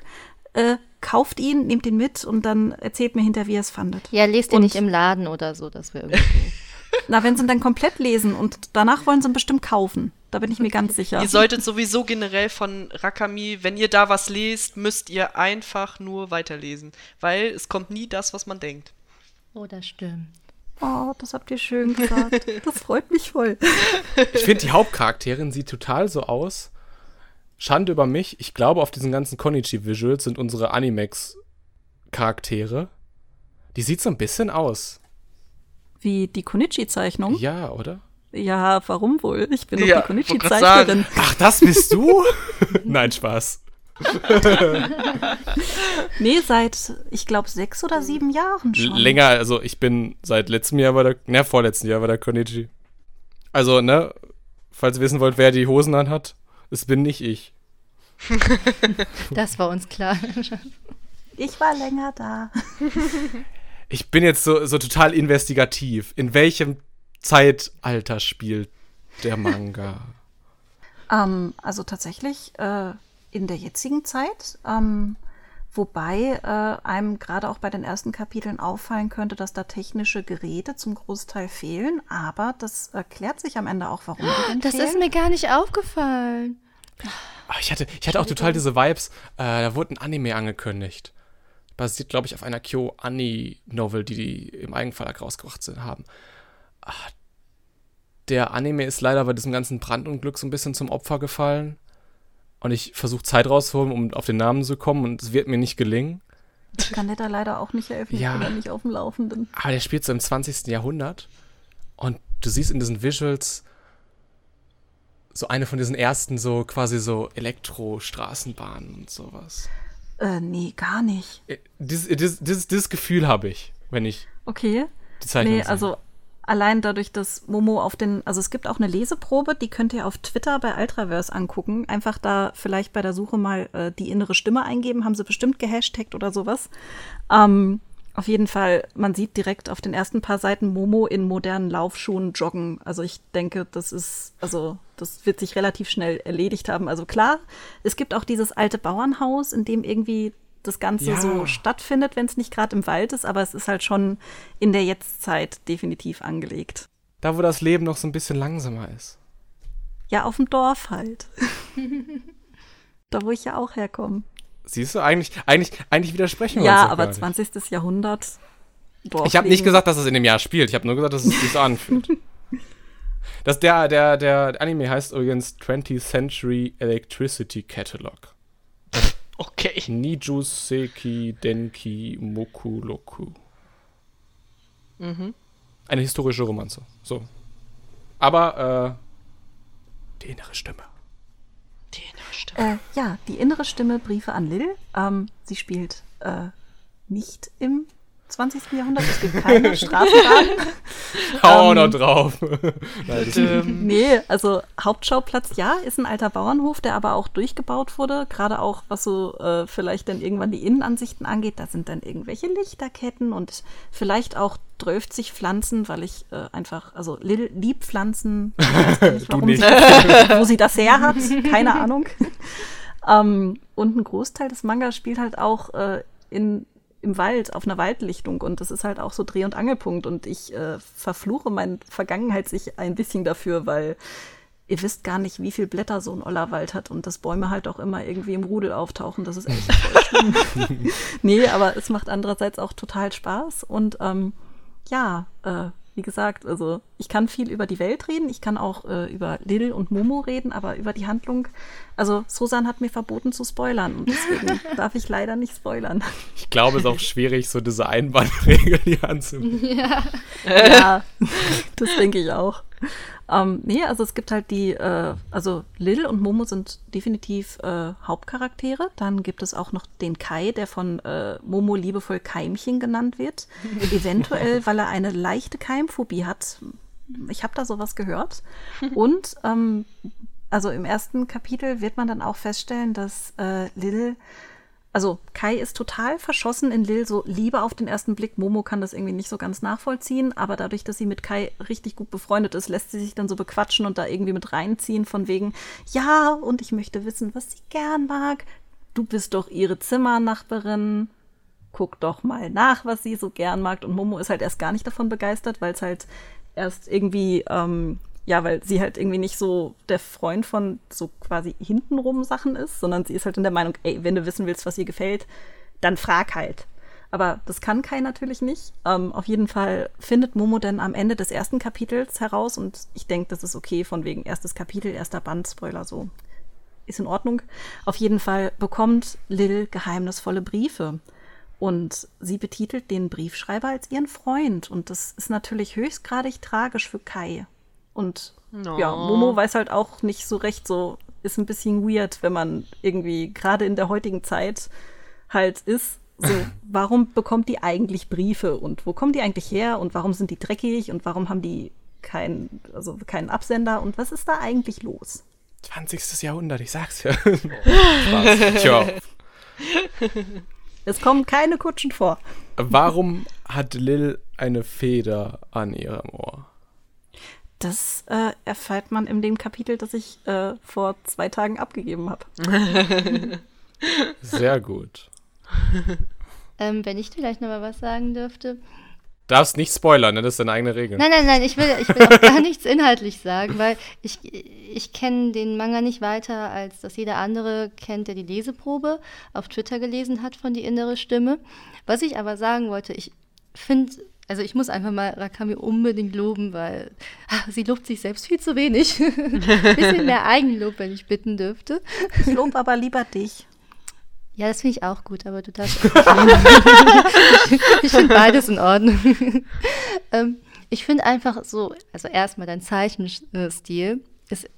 Äh, kauft ihn, nehmt ihn mit und dann erzählt mir hinterher, wie ihr es fandet. Ja, lest ihr Und- nicht im Laden oder so, das wäre irgendwie. (laughs) Na, wenn sie ihn dann komplett lesen und danach wollen sie ihn bestimmt kaufen. Da bin ich mir ganz sicher. Ihr solltet sowieso generell von Rakami, wenn ihr da was lest, müsst ihr einfach nur weiterlesen. Weil es kommt nie das, was man denkt. Oh, das stimmt. Oh, das habt ihr schön gesagt. Das freut mich voll. Ich finde, die Hauptcharakterin sieht total so aus. Schande über mich. Ich glaube, auf diesen ganzen Konichi-Visuals sind unsere Animex-Charaktere. Die sieht so ein bisschen aus. Wie die Konichi-Zeichnung. Ja, oder? Ja, warum wohl? Ich bin Ja, doch die wollt grad Konichi-Zeichnerin. Ach, das bist du? (laughs) Nein, Spaß. (laughs) Nee, seit, ich glaube, sechs oder sieben Jahren schon. länger, also ich bin seit letztem Jahr bei der, ne, vorletzten Jahr bei der Konichi. Also, ne, falls ihr wissen wollt, wer die Hosen anhat, es bin nicht ich. Das war uns klar. Ich war länger da. (laughs) Ich bin jetzt so, so total investigativ. In welchem Zeitalter spielt der Manga? (laughs) Ähm, also tatsächlich äh, in der jetzigen Zeit, ähm, wobei äh, einem gerade auch bei den ersten Kapiteln auffallen könnte, dass da technische Geräte zum Großteil fehlen, aber das erklärt sich am Ende auch, warum die denn Das fehlen. ist mir gar nicht aufgefallen. Ah, ich, hatte, ich hatte auch total diese Vibes. Äh, da wurde ein Anime angekündigt. Basiert, glaube ich, auf einer Kyo-Anni-Novel, die die im Eigenverlag rausgebracht sind, haben. Ah, der Anime ist leider bei diesem ganzen Brandunglück so ein bisschen zum Opfer gefallen. Und ich versuche Zeit rauszuholen, um auf den Namen zu kommen, und es wird mir nicht gelingen. Ich kann dir da leider auch nicht helfen, Ja. ich bin da nicht auf dem Laufenden. Aber der spielt so im 20. Jahrhundert. Und du siehst in diesen Visuals so eine von diesen ersten so quasi so Elektro-Straßenbahnen und sowas. Äh, nee, gar nicht. Äh, Dieses, dieses, dieses, dieses Gefühl habe ich, wenn ich Okay. die Zeichnung Nee, sehe. also allein dadurch, dass Momo auf den, also es gibt auch eine Leseprobe, die könnt ihr auf Twitter bei Ultraverse angucken. Einfach da vielleicht bei der Suche mal äh, die innere Stimme eingeben, haben sie bestimmt gehashtagt oder sowas. Ähm, auf jeden Fall, man sieht direkt auf den ersten paar Seiten Momo in modernen Laufschuhen joggen. Also ich denke, das ist, also das wird sich relativ schnell erledigt haben. Also klar, es gibt auch dieses alte Bauernhaus, in dem irgendwie das Ganze Ja. so stattfindet, wenn es nicht gerade im Wald ist, aber es ist halt schon in der Jetztzeit definitiv angelegt. da, wo das Leben noch so ein bisschen langsamer ist. Ja, auf dem Dorf halt. (laughs) da, wo ich ja auch herkomme. Siehst du, eigentlich, eigentlich, eigentlich widersprechen wir Ja, uns doch aber gar nicht. 20. Jahrhundert. Ich habe nicht gesagt, dass es in dem Jahr spielt. Ich habe nur gesagt, dass es sich so anfühlt. (laughs) Das, der, der, der Anime heißt übrigens 20th Century Electricity Catalog. Okay. Niju Seki Denki Mokuloku. Mhm. Eine historische Romanze. So. Aber, äh, die innere Stimme. Stimme. Äh, ja, die innere Stimme Briefe an Lil. Ähm, sie spielt äh, nicht im 20. Jahrhundert. Es gibt keine (laughs) Straßenbahn. Hau Ähm, noch drauf. (laughs) Ähm, Nee, also Hauptschauplatz ja, ist ein alter Bauernhof, der aber auch durchgebaut wurde. Gerade auch, was so äh, vielleicht dann irgendwann die Innenansichten angeht, da sind dann irgendwelche Lichterketten und vielleicht auch 12 Pflanzen, weil ich äh, einfach, also Lil lieb Pflanzen, (laughs) nicht, Du warum nicht. Sie, wo sie das her hat, keine Ahnung. ähm, und ein Großteil des Manga spielt halt auch äh, in, im Wald, auf einer Waldlichtung und das ist halt auch so Dreh- und Angelpunkt und ich äh, verfluche meine Vergangenheit sich ein bisschen dafür, weil ihr wisst gar nicht, wie viel Blätter so ein Ollerwald hat und dass Bäume halt auch immer irgendwie im Rudel auftauchen. Das ist echt voll schlimm. (laughs) nee, aber es macht andererseits auch total Spaß und ähm, ja, äh, wie gesagt, also ich kann viel über die Welt reden, ich kann auch äh, über Lil und Momo reden, aber über die Handlung, also Susan hat mir verboten zu spoilern und deswegen (laughs) darf ich leider nicht spoilern. ich glaube, es ist auch schwierig, so diese Einbahnregel hier anzunehmen. ja, (laughs) das denke ich auch. Ähm, nee, also es gibt halt die, äh, also Lil und Momo sind definitiv äh, Hauptcharaktere. Dann gibt es auch noch den Kai, der von äh, Momo liebevoll Keimchen genannt wird. (laughs) Eventuell, weil er eine leichte Keimphobie hat. Ich habe da sowas gehört. Und ähm, also im ersten Kapitel wird man dann auch feststellen, dass äh, Lil also Kai ist total verschossen in Lil, so Liebe auf den ersten Blick. Momo kann das irgendwie nicht so ganz nachvollziehen, aber dadurch, dass sie mit Kai richtig gut befreundet ist, lässt sie sich dann so bequatschen und da irgendwie mit reinziehen von wegen, ja, und ich möchte wissen, was sie gern mag. Du bist doch ihre Zimmernachbarin. Guck doch mal nach, was sie so gern mag. Und Momo ist halt erst gar nicht davon begeistert, weil es halt erst irgendwie, ähm, ja, weil sie halt irgendwie nicht so der Freund von so quasi hintenrum Sachen ist, sondern sie ist halt in der Meinung, ey, wenn du wissen willst, was ihr gefällt, dann frag halt. Aber das kann Kai natürlich nicht. Ähm, auf jeden Fall findet Momo dann am Ende des ersten Kapitels heraus und ich denke, das ist okay von wegen erstes Kapitel, erster Band, Spoiler so. Ist in Ordnung. Auf jeden Fall bekommt Lil geheimnisvolle Briefe. Und sie betitelt den Briefschreiber als ihren Freund. Und das ist natürlich höchstgradig tragisch für Kai. Und No. ja, Momo weiß halt auch nicht so recht, so ist ein bisschen weird, wenn man irgendwie gerade in der heutigen Zeit halt ist. So, (laughs) warum bekommt die eigentlich Briefe und wo kommen die eigentlich her und warum sind die dreckig und warum haben die keinen, also keinen Absender und was ist da eigentlich los? 20. Jahrhundert, ich sag's ja. (laughs) Tja, (laughs) Es kommen keine Kutschen vor. warum hat Lil eine Feder an ihrem Ohr? Das äh, erfährt man in dem Kapitel, das ich äh, vor zwei Tagen abgegeben habe. Sehr gut. Ähm, wenn ich vielleicht noch mal was sagen dürfte. Darfst nicht spoilern, ne? das ist deine eigene Regel. Nein, nein, nein, ich will, ich will auch gar nichts inhaltlich sagen, weil ich, ich kenne den Manga nicht weiter, als dass jeder andere kennt, der die Leseprobe auf Twitter gelesen hat von Die innere Stimme. Was ich aber sagen wollte, ich finde, also ich muss einfach mal Rakami unbedingt loben, weil ah, sie lobt sich selbst viel zu wenig. (laughs) Bisschen mehr Eigenlob, wenn ich bitten dürfte. Ich lobe aber lieber dich. Ja, das finde ich auch gut, aber du darfst. (laughs) ich ich finde beides in Ordnung. ähm, ich finde einfach so, also erstmal dein Zeichenstil ist.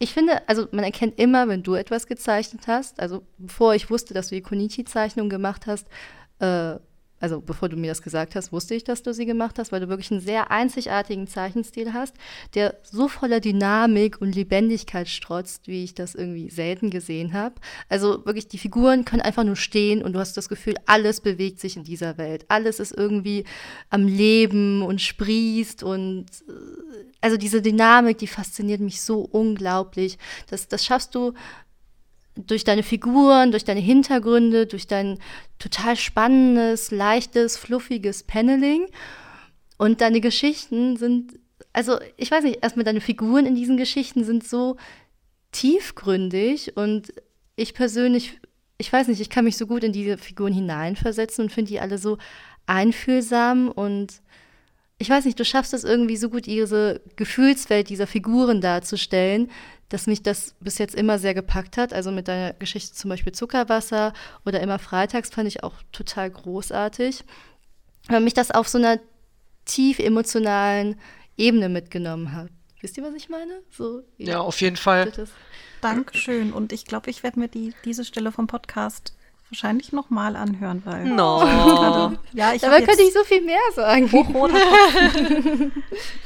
Ich finde, also man erkennt immer, wenn du etwas gezeichnet hast, also bevor ich wusste, dass du die Konichi-Zeichnung gemacht hast, äh, also bevor du mir das gesagt hast, wusste ich, dass du sie gemacht hast, weil du wirklich einen sehr einzigartigen Zeichenstil hast, der so voller Dynamik und Lebendigkeit strotzt, wie ich das irgendwie selten gesehen habe. Also wirklich, die Figuren können einfach nur stehen und du hast das Gefühl, alles bewegt sich in dieser Welt. Alles ist irgendwie am Leben und sprießt und äh, also diese Dynamik, die fasziniert mich so unglaublich. Das, das schaffst du durch deine Figuren, durch deine Hintergründe, durch dein total spannendes, leichtes, fluffiges Paneling. Und deine Geschichten sind, also ich weiß nicht, erstmal deine Figuren in diesen Geschichten sind so tiefgründig und ich persönlich, ich weiß nicht, ich kann mich so gut in diese Figuren hineinversetzen und finde die alle so einfühlsam und ich weiß nicht, du schaffst es irgendwie so gut, diese Gefühlswelt dieser Figuren darzustellen, dass mich das bis jetzt immer sehr gepackt hat. Also mit deiner Geschichte zum Beispiel Zuckerwasser oder immer Freitags fand ich auch total großartig. Weil mich das auf so einer tief emotionalen Ebene mitgenommen hat. Wisst ihr, was ich meine? So, Ja, auf jeden Fall. Dankeschön. Und ich glaube, ich werde mir die, diese Stelle vom Podcast wahrscheinlich nochmal anhören, weil. No. Gerade- ja, ich Dabei könnte ich so viel mehr sagen. hochroter Kopf.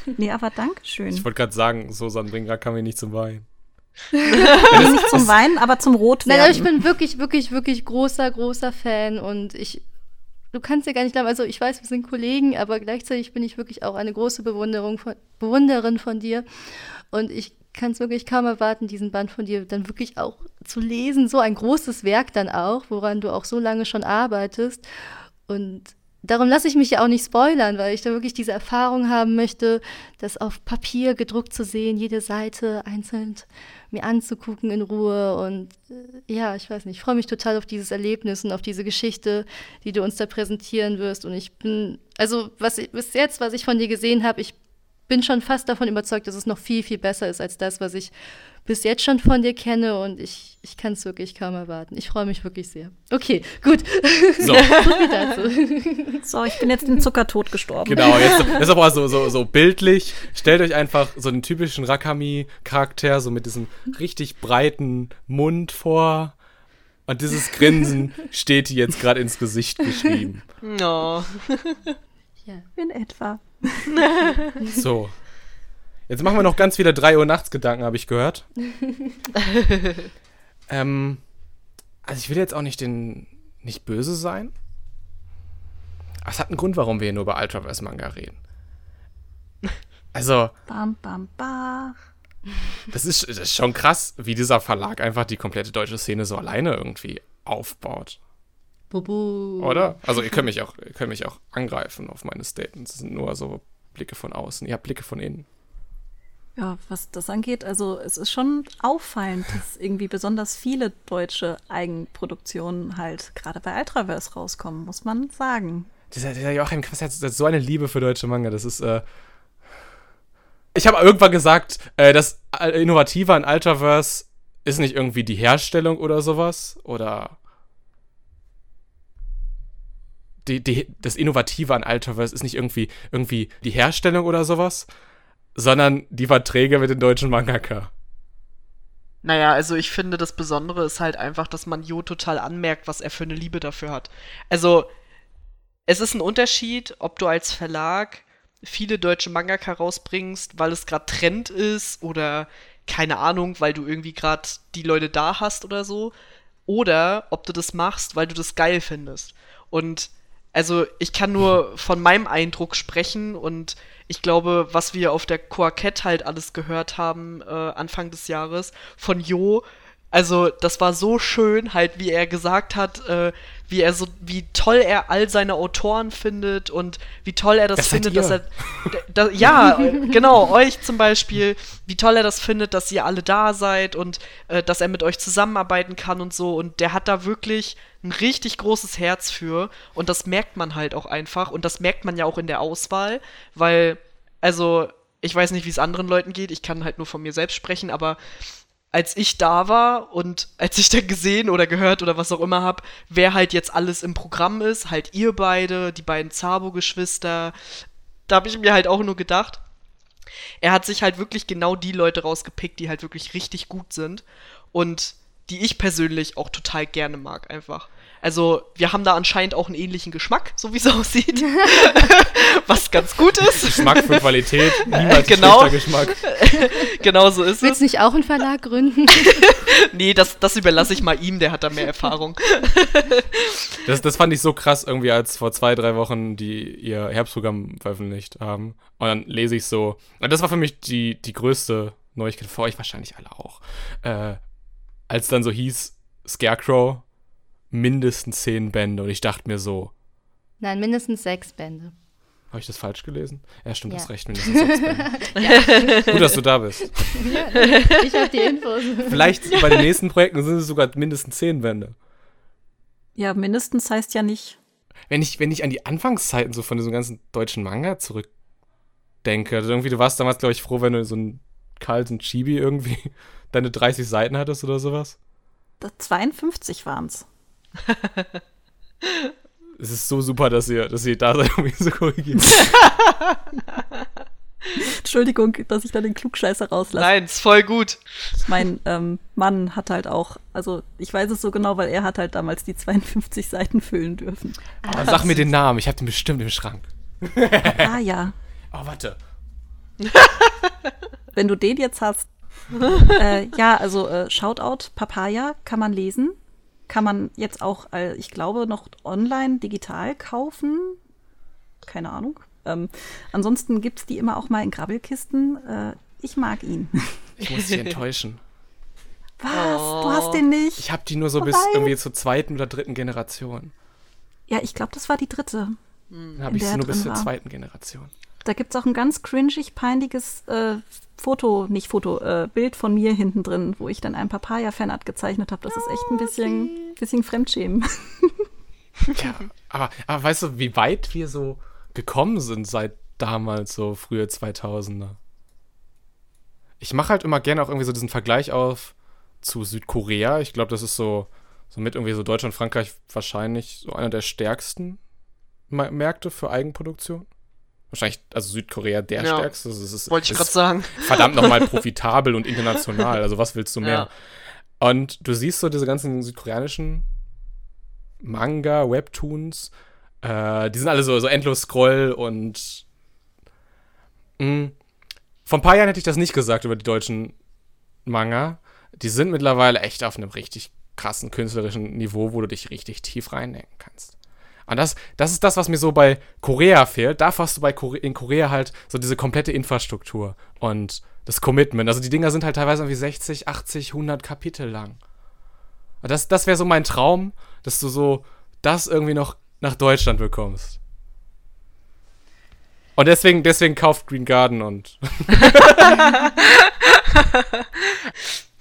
(laughs) nee, aber Dankeschön. Ich wollte gerade sagen, Susan, bring gar Kamin nicht zum Wein. (laughs) Nee, nicht zum Weinen, aber zum Nein, aber Rotwerden. ich bin wirklich, wirklich, wirklich großer, großer Fan und ich, du kannst dir gar nicht glauben, also ich weiß, wir sind Kollegen, aber gleichzeitig bin ich wirklich auch eine große Bewunderung von, Bewunderin von dir und ich kann es wirklich kaum erwarten, diesen Band von dir dann wirklich auch zu lesen, so ein großes Werk dann auch, woran du auch so lange schon arbeitest und Darum lasse ich mich ja auch nicht spoilern, weil ich da wirklich diese Erfahrung haben möchte, das auf Papier gedruckt zu sehen, jede Seite einzeln mir anzugucken in Ruhe. Und äh, ja, ich weiß nicht, ich freue mich total auf dieses Erlebnis und auf diese Geschichte, die du uns da präsentieren wirst. Und ich bin, also was ich, bis jetzt, was ich von dir gesehen habe, ich bin schon fast davon überzeugt, dass es noch viel, viel besser ist als das, was ich bis jetzt schon von dir kenne. Und ich, ich kann es wirklich kaum erwarten. Ich freue mich wirklich sehr. Okay, gut. So, (laughs) So ich bin jetzt den Zuckertod gestorben. genau, jetzt das ist aber so, so, so bildlich. Stellt euch einfach so einen typischen Rakami-Charakter, so mit diesem richtig breiten Mund vor. Und dieses Grinsen (laughs) steht dir jetzt gerade ins Gesicht geschrieben. No. Ja. In etwa. (laughs) So. Jetzt machen wir noch ganz viele 3 Uhr nachts Gedanken, habe ich gehört. (laughs) ähm, also ich will jetzt auch nicht den nicht böse sein. Aber es hat einen Grund, warum wir hier nur über Ultraverse Manga reden. Also, Bam, bam, ba. das ist, das ist schon krass, wie dieser Verlag einfach die komplette deutsche Szene so alleine irgendwie aufbaut. Bubu. Oder? Also ihr könnt mich auch, ihr könnt mich auch angreifen auf meine Statements. Das sind nur so Blicke von außen. Ihr habt Blicke von innen. Ja, was das angeht, also es ist schon auffallend, dass irgendwie besonders viele deutsche Eigenproduktionen halt gerade bei Ultraverse rauskommen, muss man sagen. Dieser, dieser Joachim Quast hat so eine Liebe für deutsche Manga. Das ist, äh. Ich habe irgendwann gesagt, äh, das Innovative an Ultraverse ist nicht irgendwie die Herstellung oder sowas. Oder. Die, die, das Innovative an Ultraverse ist nicht irgendwie, irgendwie die Herstellung oder sowas, sondern die Verträge mit den deutschen Mangaka. Naja, also ich finde, das Besondere ist halt einfach, dass man Jo total anmerkt, was er für eine Liebe dafür hat. Also, es ist ein Unterschied, ob du als Verlag viele deutsche Mangaka rausbringst, weil es gerade Trend ist oder keine Ahnung, weil du irgendwie gerade die Leute da hast oder so. Oder ob du das machst, weil du das geil findest. Und also ich kann nur von meinem Eindruck sprechen und ich glaube, was wir auf der Quarkett halt alles gehört haben äh, Anfang des Jahres von Jo, also das war so schön, halt wie er gesagt hat, äh, wie er so, wie toll er all seine Autoren findet und wie toll er das, Das findet, dass er, da, ja, genau, euch zum Beispiel, wie toll er das findet, dass ihr alle da seid und äh, dass er mit euch zusammenarbeiten kann und so. Und der hat da wirklich ein richtig großes Herz für. Und das merkt man halt auch einfach. Und das merkt man ja auch in der Auswahl, weil, also, ich weiß nicht, wie es anderen Leuten geht, ich kann halt nur von mir selbst sprechen, aber als ich da war und als ich dann gesehen oder gehört oder was auch immer hab, wer halt jetzt alles im Programm ist, halt ihr beide, die beiden Zabo-Geschwister, da habe ich mir halt auch nur gedacht, er hat sich halt wirklich genau die Leute rausgepickt, die halt wirklich richtig gut sind und die ich persönlich auch total gerne mag, einfach. Also, wir haben da anscheinend auch einen ähnlichen Geschmack, so wie es (laughs) aussieht. (laughs) Was ganz gut ist. Geschmack für Qualität, (laughs) niemals Genau. schlechter Geschmack. genau so ist Willst es. du nicht auch einen Verlag gründen? Nee, das, das überlasse ich mal ihm, der hat da mehr Erfahrung. Das, das fand ich so krass irgendwie, als vor zwei, drei Wochen die ihr Herbstprogramm veröffentlicht haben. Und dann lese ich so. Und das war für mich die, die größte Neuigkeit, für euch wahrscheinlich alle auch. Äh, als dann so hieß, Scarecrow, mindestens zehn Bände. Und ich dachte mir so, Nein, mindestens sechs Bände. habe ich das falsch gelesen? Ja, stimmt, Ja. hast recht, mindestens sechs (laughs) Bände. Gut, dass du da bist. Ich habe die Infos. Vielleicht bei den nächsten Projekten sind es sogar mindestens zehn Bände. Ja, mindestens heißt ja nicht. wenn ich, wenn ich an die Anfangszeiten so von diesem ganzen deutschen Manga zurückdenke, also irgendwie, du warst damals, glaube ich, froh, wenn du so einen Carlsen Chibi irgendwie (laughs) deine 30 Seiten hattest oder sowas. Das 52 waren's. (laughs) Es ist so super, dass ihr, dass ihr da seid, um mich zu korrigieren. (laughs) Entschuldigung, dass ich da den Klugscheißer rauslasse. Nein, ist voll gut. Mein ähm, Mann hat halt auch, also ich weiß es so genau, weil er hat halt damals die 52 Seiten füllen dürfen. Aber sag mir den Namen, ich habe den bestimmt im Schrank. Ah ja. (laughs) Oh, warte. Wenn du den jetzt hast. äh, ja, also äh, Shoutout, Papaya kann man lesen. Kann man jetzt auch, äh, ich glaube, noch online digital kaufen. Keine Ahnung. Ähm, ansonsten gibt es die immer auch mal in Grabbelkisten. Äh, ich mag ihn. Ich muss dich enttäuschen. (laughs) Was? Du hast den nicht? Ich habe die nur so Oh bis irgendwie zur zweiten oder dritten Generation. Ja, ich glaube, das war die dritte. Dann habe ich sie nur bis zur zweiten Generation. Da gibt es auch ein ganz cringig, peinliches äh, Foto, nicht Foto, äh, Bild von mir hinten drin, wo ich dann ein Papaya-Fanart gezeichnet habe. Das ist echt ein bisschen, bisschen Fremdschämen. (laughs) Ja, aber, aber weißt du, wie weit wir so gekommen sind seit damals, so frühe 2000er? Ich mache halt immer gerne auch irgendwie so diesen Vergleich auf zu Südkorea. Ich glaube, das ist so, so mit irgendwie so Deutschland, Frankreich wahrscheinlich so einer der stärksten Märkte für Eigenproduktion. Wahrscheinlich, also Südkorea der Ja. stärkste. Es ist, Wollte ich gerade sagen. verdammt nochmal (laughs) profitabel und international. Also was willst du mehr? Und du siehst so diese ganzen südkoreanischen Manga, Webtoons, äh, die sind alle so, so endlos Scroll und mh, vor ein paar Jahren hätte ich das nicht gesagt über die deutschen Manga. Die sind mittlerweile echt auf einem richtig krassen künstlerischen Niveau, wo du dich richtig tief reindenken kannst. Und das, das ist das, was mir so bei Korea fehlt. Da hast du bei Kore in Korea halt so diese komplette Infrastruktur und das Commitment. Also die Dinger sind halt teilweise irgendwie 60, 80, 100 Kapitel lang. Und das, das wäre so mein Traum, dass du so das irgendwie noch nach Deutschland bekommst. Und deswegen, deswegen kauft Green Garden und (laughs)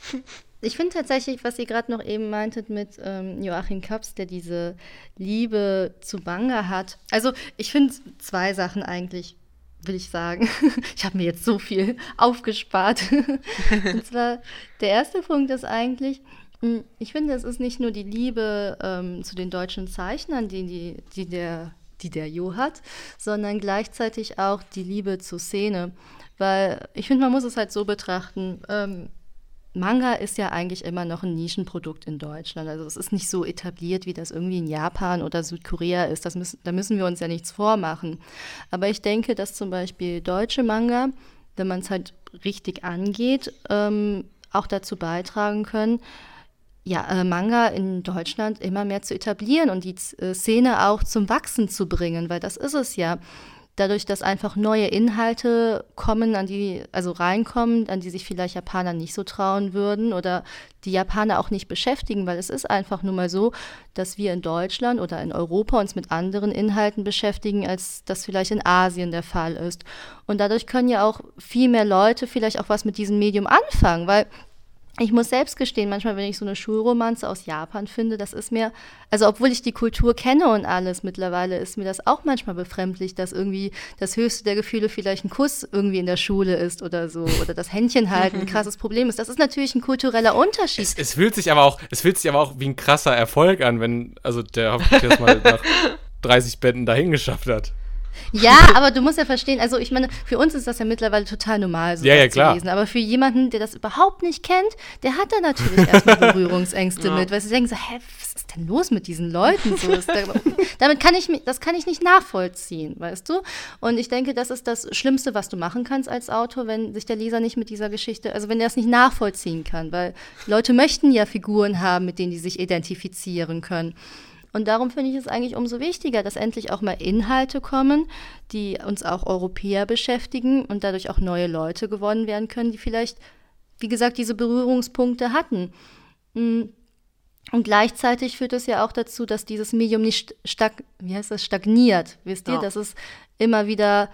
(laughs) Ich finde tatsächlich, was ihr gerade noch eben meintet mit ähm, Joachim Kaps, der diese Liebe zu Manga hat. Also ich finde zwei Sachen eigentlich, will ich sagen. (laughs) Ich habe mir jetzt so viel (laughs) aufgespart. (laughs) Und zwar, der erste Punkt ist eigentlich, mh, ich finde, es ist nicht nur die Liebe ähm, zu den deutschen Zeichnern, die, die, die, der, die der Jo hat, sondern gleichzeitig auch die Liebe zur Szene. Weil ich finde, man muss es halt so betrachten. Ähm, Manga ist ja eigentlich immer noch ein Nischenprodukt in Deutschland. Also es ist nicht so etabliert, wie das irgendwie in Japan oder Südkorea ist. Das müssen, da müssen wir uns ja nichts vormachen. Aber ich denke, dass zum Beispiel deutsche Manga, wenn man es halt richtig angeht, ähm, auch dazu beitragen können, ja, äh, Manga in Deutschland immer mehr zu etablieren und die äh, Szene auch zum Wachsen zu bringen, weil das ist es ja dadurch, dass einfach neue Inhalte kommen, an die, also reinkommen, an die sich vielleicht Japaner nicht so trauen würden oder die Japaner auch nicht beschäftigen, weil es ist einfach nur mal so, dass wir in Deutschland oder in Europa uns mit anderen Inhalten beschäftigen, als das vielleicht in Asien der Fall ist. Und dadurch können ja auch viel mehr Leute vielleicht auch was mit diesem Medium anfangen, weil ich muss selbst gestehen, manchmal, wenn ich so eine Schulromanze aus Japan finde, das ist mir, also obwohl ich die Kultur kenne und alles mittlerweile, ist mir das auch manchmal befremdlich, dass irgendwie das höchste der Gefühle vielleicht ein Kuss irgendwie in der Schule ist oder so, oder das Händchen (laughs) halten ein krasses Problem ist. Das ist natürlich ein kultureller Unterschied. es, es fühlt sich aber auch, es fühlt sich aber auch wie ein krasser Erfolg an, wenn, also der hoffentlich jetzt mal (laughs) nach 30 Bänden dahin geschafft hat. Ja, aber du musst ja verstehen, also ich meine, für uns ist das ja mittlerweile total normal, so Ja, ja, zu klar. lesen. Aber für jemanden, der das überhaupt nicht kennt, der hat da natürlich erstmal (laughs) Berührungsängste mit, weil sie denken so, hä, was ist denn los mit diesen Leuten? So, da, damit kann ich, das kann ich nicht nachvollziehen, weißt du? Und ich denke, das ist das Schlimmste, was du machen kannst als Autor, wenn sich der Leser nicht mit dieser Geschichte, also wenn er es nicht nachvollziehen kann, weil Leute möchten ja Figuren haben, mit denen die sich identifizieren können. Und darum finde ich es eigentlich umso wichtiger, dass endlich auch mal Inhalte kommen, die uns auch Europäer beschäftigen und dadurch auch neue Leute gewonnen werden können, die vielleicht, wie gesagt, diese Berührungspunkte hatten. Mm. Und gleichzeitig führt es ja auch dazu, dass dieses Medium nicht stag wie heißt das, stagniert. Wisst ihr, Ja. dass es immer wieder,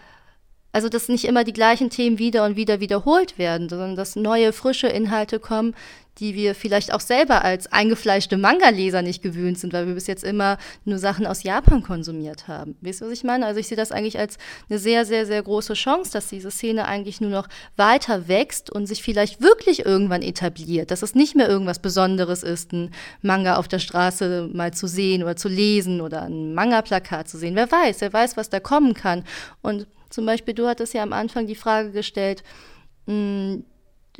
also dass nicht immer die gleichen Themen wieder und wieder wiederholt werden, sondern dass neue, frische Inhalte kommen, die wir vielleicht auch selber als eingefleischte Manga-Leser nicht gewöhnt sind, weil wir bis jetzt immer nur Sachen aus Japan konsumiert haben. Wisst ihr, was ich meine? Also ich sehe das eigentlich als eine sehr, sehr, sehr große Chance, dass diese Szene eigentlich nur noch weiter wächst und sich vielleicht wirklich irgendwann etabliert, dass es nicht mehr irgendwas Besonderes ist, ein Manga auf der Straße mal zu sehen oder zu lesen oder ein Manga-Plakat zu sehen. Wer weiß, wer weiß, was da kommen kann. Und Zum Beispiel, du hattest ja am Anfang die Frage gestellt, mh, hm,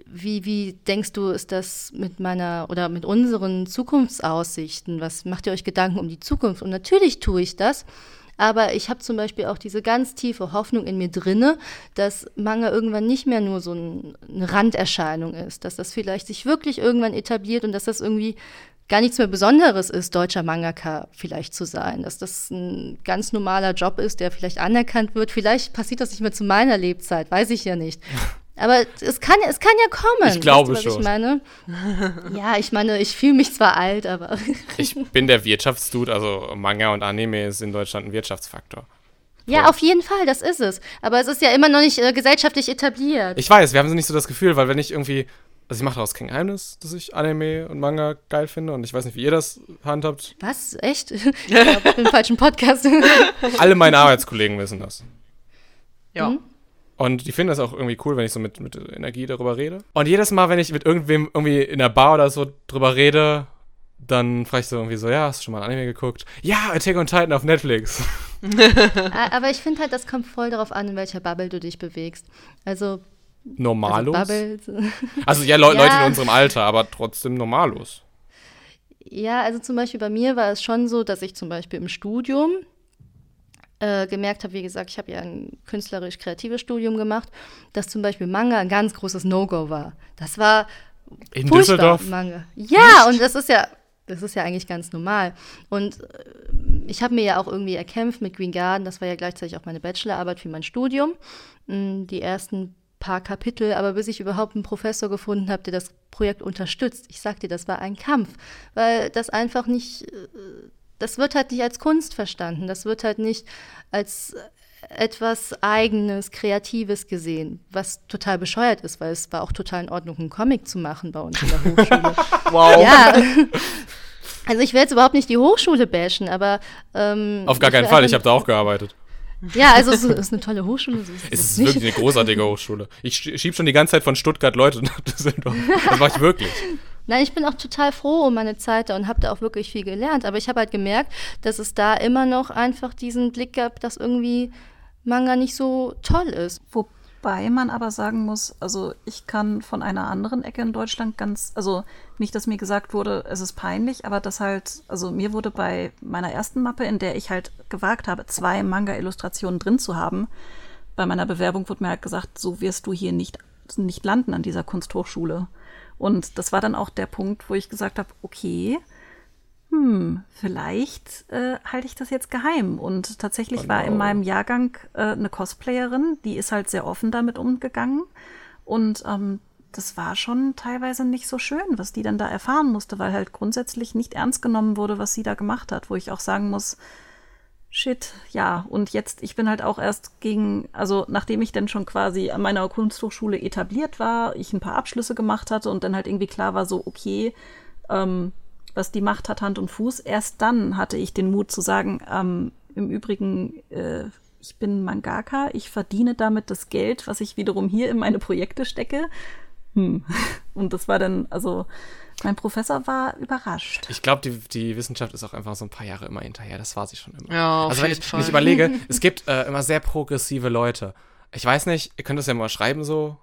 wie, wie denkst du, ist das mit meiner oder mit unseren Zukunftsaussichten? Was macht ihr euch Gedanken um die Zukunft? Und natürlich tue ich das. Aber ich habe zum Beispiel auch diese ganz tiefe Hoffnung in mir drinne, dass Manga irgendwann nicht mehr nur so ein, eine Randerscheinung ist, dass das vielleicht sich wirklich irgendwann etabliert und dass das irgendwie gar nichts mehr Besonderes ist, deutscher Mangaka vielleicht zu sein, dass das ein ganz normaler Job ist, der vielleicht anerkannt wird. Vielleicht passiert das nicht mehr zu meiner Lebzeit, weiß ich ja nicht. (laughs) Aber es kann, es kann ja kommen. Ich glaube weißt du, schon. Ich meine? Ja, ich meine, ich fühle mich zwar alt, aber. (laughs) ich bin der Wirtschaftsdude, also Manga und Anime ist in Deutschland ein Wirtschaftsfaktor. Ja, auf jeden Fall, das ist es. Aber es ist ja immer noch nicht äh, gesellschaftlich etabliert. Ich weiß, wir haben nicht so das Gefühl, weil wenn ich irgendwie, also ich mache daraus kein Geheimnis, dass ich Anime und Manga geil finde und ich weiß nicht, wie ihr das handhabt. Was? Echt? (laughs) ich glaube, ich bin im falschen Podcast. Alle meine Arbeitskollegen wissen das. Ja. Mhm. Und die finden das auch irgendwie cool, wenn ich so mit, mit Energie darüber rede. Und jedes Mal, wenn ich mit irgendwem irgendwie in der Bar oder so drüber rede, dann frage ich so irgendwie so, ja, hast du schon mal ein Anime geguckt? Ja, Attack on Titan auf Netflix. (laughs) Aber ich finde halt, das kommt voll darauf an, in welcher Bubble du dich bewegst. Also, Normalos? also. (laughs) Also ja, Le Ja. Leute in unserem Alter, aber trotzdem normalos. Ja, also zum Beispiel bei mir war es schon so, dass ich zum Beispiel im Studium äh, gemerkt habe, wie gesagt, ich habe ja ein künstlerisch-kreatives Studium gemacht, dass zum Beispiel Manga ein ganz großes No-Go war. Das war In Düsseldorf? Manga. Ja, und das ist ja, das ist ja eigentlich ganz normal. Und äh, ich habe mir ja auch irgendwie erkämpft mit Green Garden, das war ja gleichzeitig auch meine Bachelorarbeit für mein Studium. Mm, Die ersten paar Kapitel, aber bis ich überhaupt einen Professor gefunden habe, der das Projekt unterstützt, ich sag dir, das war ein Kampf, weil das einfach nicht, äh, das wird halt nicht als Kunst verstanden, das wird halt nicht als etwas Eigenes, Kreatives gesehen, was total bescheuert ist, weil es war auch total in Ordnung, einen Comic zu machen bei uns in der Hochschule. (laughs) Wow. Ja. Also ich will jetzt überhaupt nicht die Hochschule bashen, aber ähm, Auf gar keinen Fall, ich habe da auch gearbeitet. Ja, also es ist eine tolle Hochschule. so ist Es ist wirklich eine großartige Hochschule. Ich sch- schieb schon die ganze Zeit von Stuttgart Leute (laughs) nach Düsseldorf. Das mache ich wirklich. Nein, ich bin auch total froh um meine Zeit da und habe da auch wirklich viel gelernt. Aber ich habe halt gemerkt, dass es da immer noch einfach diesen Blick gab, dass irgendwie Manga nicht so toll ist. Wobei man aber sagen muss, also ich kann von einer anderen Ecke in Deutschland ganz, also nicht, dass mir gesagt wurde, es ist peinlich, aber das halt, also mir wurde bei meiner ersten Mappe, in der ich halt gewagt habe, zwei Manga-Illustrationen drin zu haben, bei meiner Bewerbung wurde mir halt gesagt, so wirst du hier nicht, nicht landen an dieser Kunsthochschule. Und das war dann auch der Punkt, wo ich gesagt habe, okay, hm, vielleicht äh, halte ich das jetzt geheim. Und tatsächlich Oh war in no. meinem Jahrgang äh, eine Cosplayerin, die ist halt sehr offen damit umgegangen. Und ähm, das war schon teilweise nicht so schön, was die dann da erfahren musste, weil halt grundsätzlich nicht ernst genommen wurde, was sie da gemacht hat, wo ich auch sagen muss, Shit, ja. Und jetzt, ich bin halt auch erst gegen, also nachdem ich dann schon quasi an meiner Kunsthochschule etabliert war, ich ein paar Abschlüsse gemacht hatte und dann halt irgendwie klar war, so, okay, ähm, was die Macht hat, Hand und Fuß, erst dann hatte ich den Mut zu sagen, ähm, im Übrigen, äh, ich bin Mangaka, ich verdiene damit das Geld, was ich wiederum hier in meine Projekte stecke. Hm. (laughs) Und das war dann, also, mein Professor war überrascht. Ich glaube, die, die Wissenschaft ist auch einfach so ein paar Jahre immer hinterher. Das war sie schon immer. Ja, auf also wenn jeden ich, Fall. wenn ich überlege, (laughs) es gibt äh, immer sehr progressive Leute. Ich weiß nicht, ihr könnt es ja mal schreiben so,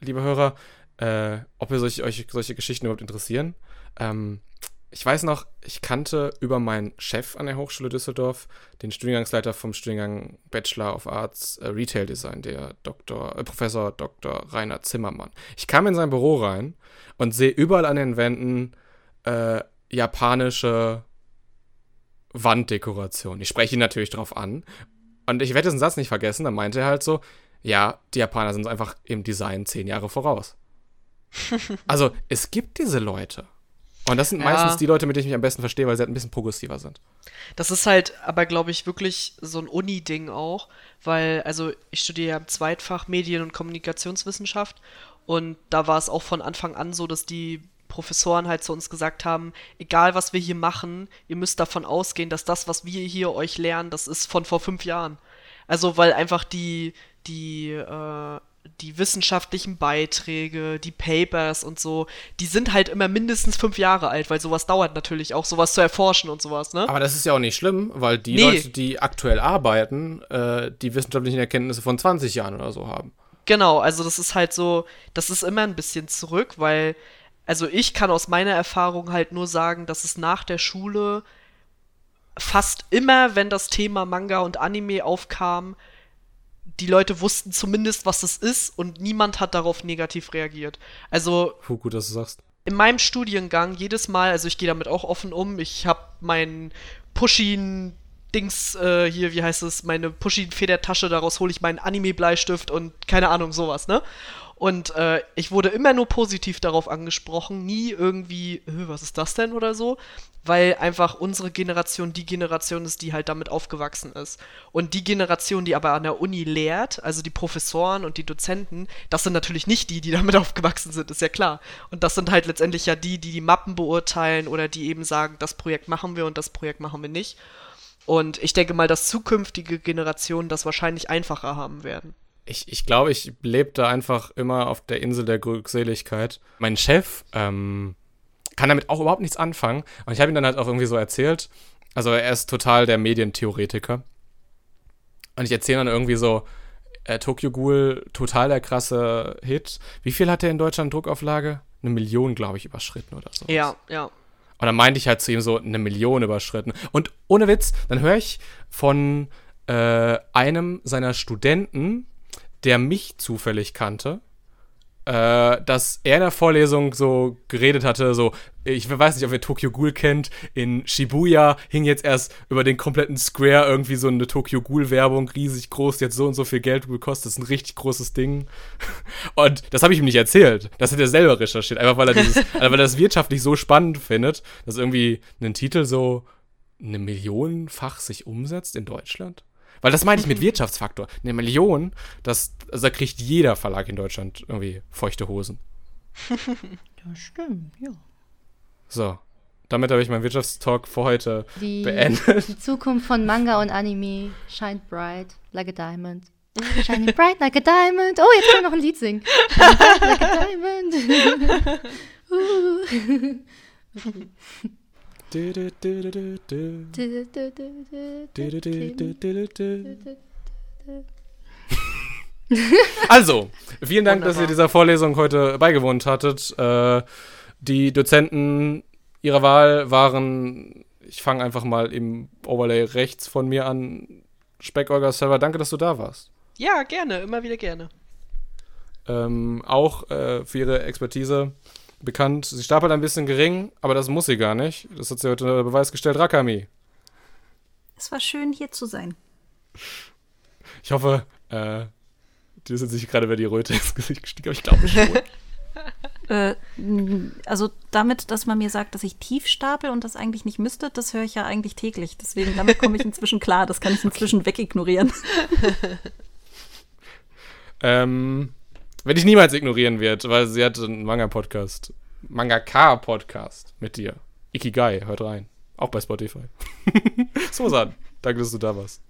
liebe Hörer, äh, ob ihr solch, euch solche Geschichten überhaupt interessieren. Ähm, ich weiß noch, ich kannte über meinen Chef an der Hochschule Düsseldorf den Studiengangsleiter vom Studiengang Bachelor of Arts äh, Retail Design, der Dr., äh, Professor Dr. Rainer Zimmermann. Ich kam in sein Büro rein und sehe überall an den Wänden äh, japanische Wanddekoration. Ich spreche ihn natürlich drauf an. Und ich werde diesen Satz nicht vergessen. Dann meinte er halt so: Ja, die Japaner sind einfach im Design zehn Jahre voraus. (laughs) also, es gibt diese Leute. Und das sind Ja. meistens die Leute, mit denen ich mich am besten verstehe, weil sie halt ein bisschen progressiver sind. Das ist halt aber, glaube ich, wirklich so ein Uni-Ding auch, weil, also ich studiere ja im Zweitfach Medien- und Kommunikationswissenschaft und da war es auch von Anfang an so, dass die Professoren halt zu uns gesagt haben, egal was wir hier machen, ihr müsst davon ausgehen, dass das, was wir hier euch lernen, das ist von vor fünf Jahren. Also weil einfach die, die, äh, die wissenschaftlichen Beiträge, die Papers und so, die sind halt immer mindestens fünf Jahre alt, weil sowas dauert natürlich auch, sowas zu erforschen und sowas, ne? Aber das ist ja auch nicht schlimm, weil die Nee. Leute, die aktuell arbeiten, äh, die wissenschaftlichen Erkenntnisse von 20 Jahren oder so haben. Genau, also das ist halt so, das ist immer ein bisschen zurück, weil, also ich kann aus meiner Erfahrung halt nur sagen, dass es nach der Schule fast immer, wenn das Thema Manga und Anime aufkam, die Leute wussten zumindest, was es ist und niemand hat darauf negativ reagiert. Also Puh, gut, dass du sagst. in meinem Studiengang jedes Mal, also ich gehe damit auch offen um, ich habe meinen Pushin Dings äh, hier, wie heißt es, meine Pushin Federtasche, daraus hole ich meinen Anime Bleistift und keine Ahnung sowas, ne? Und äh, ich wurde immer nur positiv darauf angesprochen, nie irgendwie, "Äh, was ist das denn oder so, weil einfach unsere Generation die Generation ist, die halt damit aufgewachsen ist. Und die Generation, die aber an der Uni lehrt, also die Professoren und die Dozenten, das sind natürlich nicht die, die damit (laughs) aufgewachsen sind, ist ja klar. Und das sind halt letztendlich ja die, die die Mappen beurteilen oder die eben sagen, das Projekt machen wir und das Projekt machen wir nicht. Und ich denke mal, dass zukünftige Generationen das wahrscheinlich einfacher haben werden. Ich, ich glaube, ich lebe da einfach immer auf der Insel der Glückseligkeit. Mein Chef ähm, kann damit auch überhaupt nichts anfangen. Und ich habe ihm dann halt auch irgendwie so erzählt. Also er ist total der Medientheoretiker. Und ich erzähle dann irgendwie so, äh, Tokyo Ghoul, total der krasse Hit. Wie viel hat er in Deutschland Druckauflage? Eine Million, glaube ich, überschritten oder so. Ja, ja. Und dann meinte ich halt zu ihm so, eine Million überschritten. Und ohne Witz, dann höre ich von äh, einem seiner Studenten, der mich zufällig kannte, äh, dass er in der Vorlesung so geredet hatte, so, ich weiß nicht, ob ihr Tokyo Ghoul kennt, in Shibuya hing jetzt erst über den kompletten Square irgendwie so eine Tokyo Ghoul Werbung, riesig groß, jetzt so und so viel Geld gekostet, das ist ein richtig großes Ding. (laughs) Und das habe ich ihm nicht erzählt, das hat er selber recherchiert, einfach weil er, dieses, (laughs) weil er das wirtschaftlich so spannend findet, dass irgendwie ein Titel so eine Millionenfach sich umsetzt in Deutschland. Weil das meine ich mit Wirtschaftsfaktor. Eine Million, das, also da kriegt jeder Verlag in Deutschland irgendwie feuchte Hosen. (laughs) Das stimmt, ja. So, damit habe ich meinen Wirtschaftstalk für heute Die, beendet. die Zukunft von Manga und Anime shine bright like a diamond. (laughs) Shining bright like a diamond. Oh, jetzt können wir noch ein Lied singen. Shining bright like a diamond. (laughs) uh. Also, vielen Dank, dass ihr Wunderbar. dieser Vorlesung heute beigewohnt hattet. Äh, die Dozenten ihrer Wahl waren, ich fange einfach mal im Overlay rechts von mir an, Speck Olga Server. Danke, dass du da warst. Ja, gerne, immer wieder gerne. ähm, auch äh, für ihre Expertise bekannt. Sie stapelt ein bisschen gering, aber das muss sie gar nicht. Das hat sie heute unter Beweis gestellt. Rakami, Es war schön, hier zu sein. ich hoffe, äh, dir ist jetzt nicht gerade wieder die Röte ins Gesicht gestiegen, aber ich glaube schon. (laughs) Äh, also damit, dass man mir sagt, dass ich tief stapel und das eigentlich nicht müsste, das höre ich ja eigentlich täglich. Deswegen, damit komme ich inzwischen klar. Das kann ich (laughs) inzwischen wegignorieren. (laughs) ähm, wenn ich niemals ignorieren wird, weil sie hat einen Manga-Podcast, Mangaka-Podcast mit dir. Ikigai, hört rein. Auch bei Spotify. (laughs) Susan, danke, dass du da warst.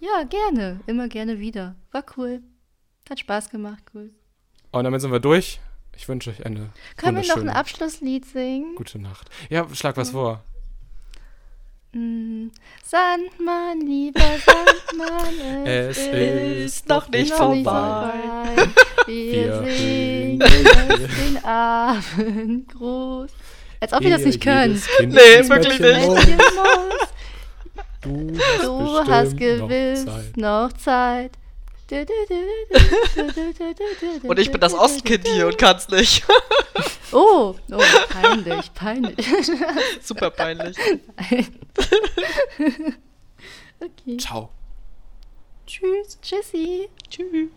Ja, gerne. Immer gerne wieder. War cool. Hat Spaß gemacht. Cool. Und damit sind wir durch. Ich wünsche euch eine Können wir noch ein Abschlusslied singen? gute Nacht. Ja, schlag was vor. Mm, Sandmann, lieber Sandmann, (laughs) Es ist noch nicht vorbei. (laughs) Wir Wir singen den Abendgruß. Als ob wir das nicht können. Nee, Nee, wirklich nicht. Du hast, Du hast bestimmt noch gewiss Zeit. noch Zeit. (laughs) Und ich bin das Ostkind hier und kann's nicht. (laughs) Oh, oh, peinlich, peinlich. (laughs) Super peinlich. okay. Ciao. Tschüss, tschüssi. Tschüss.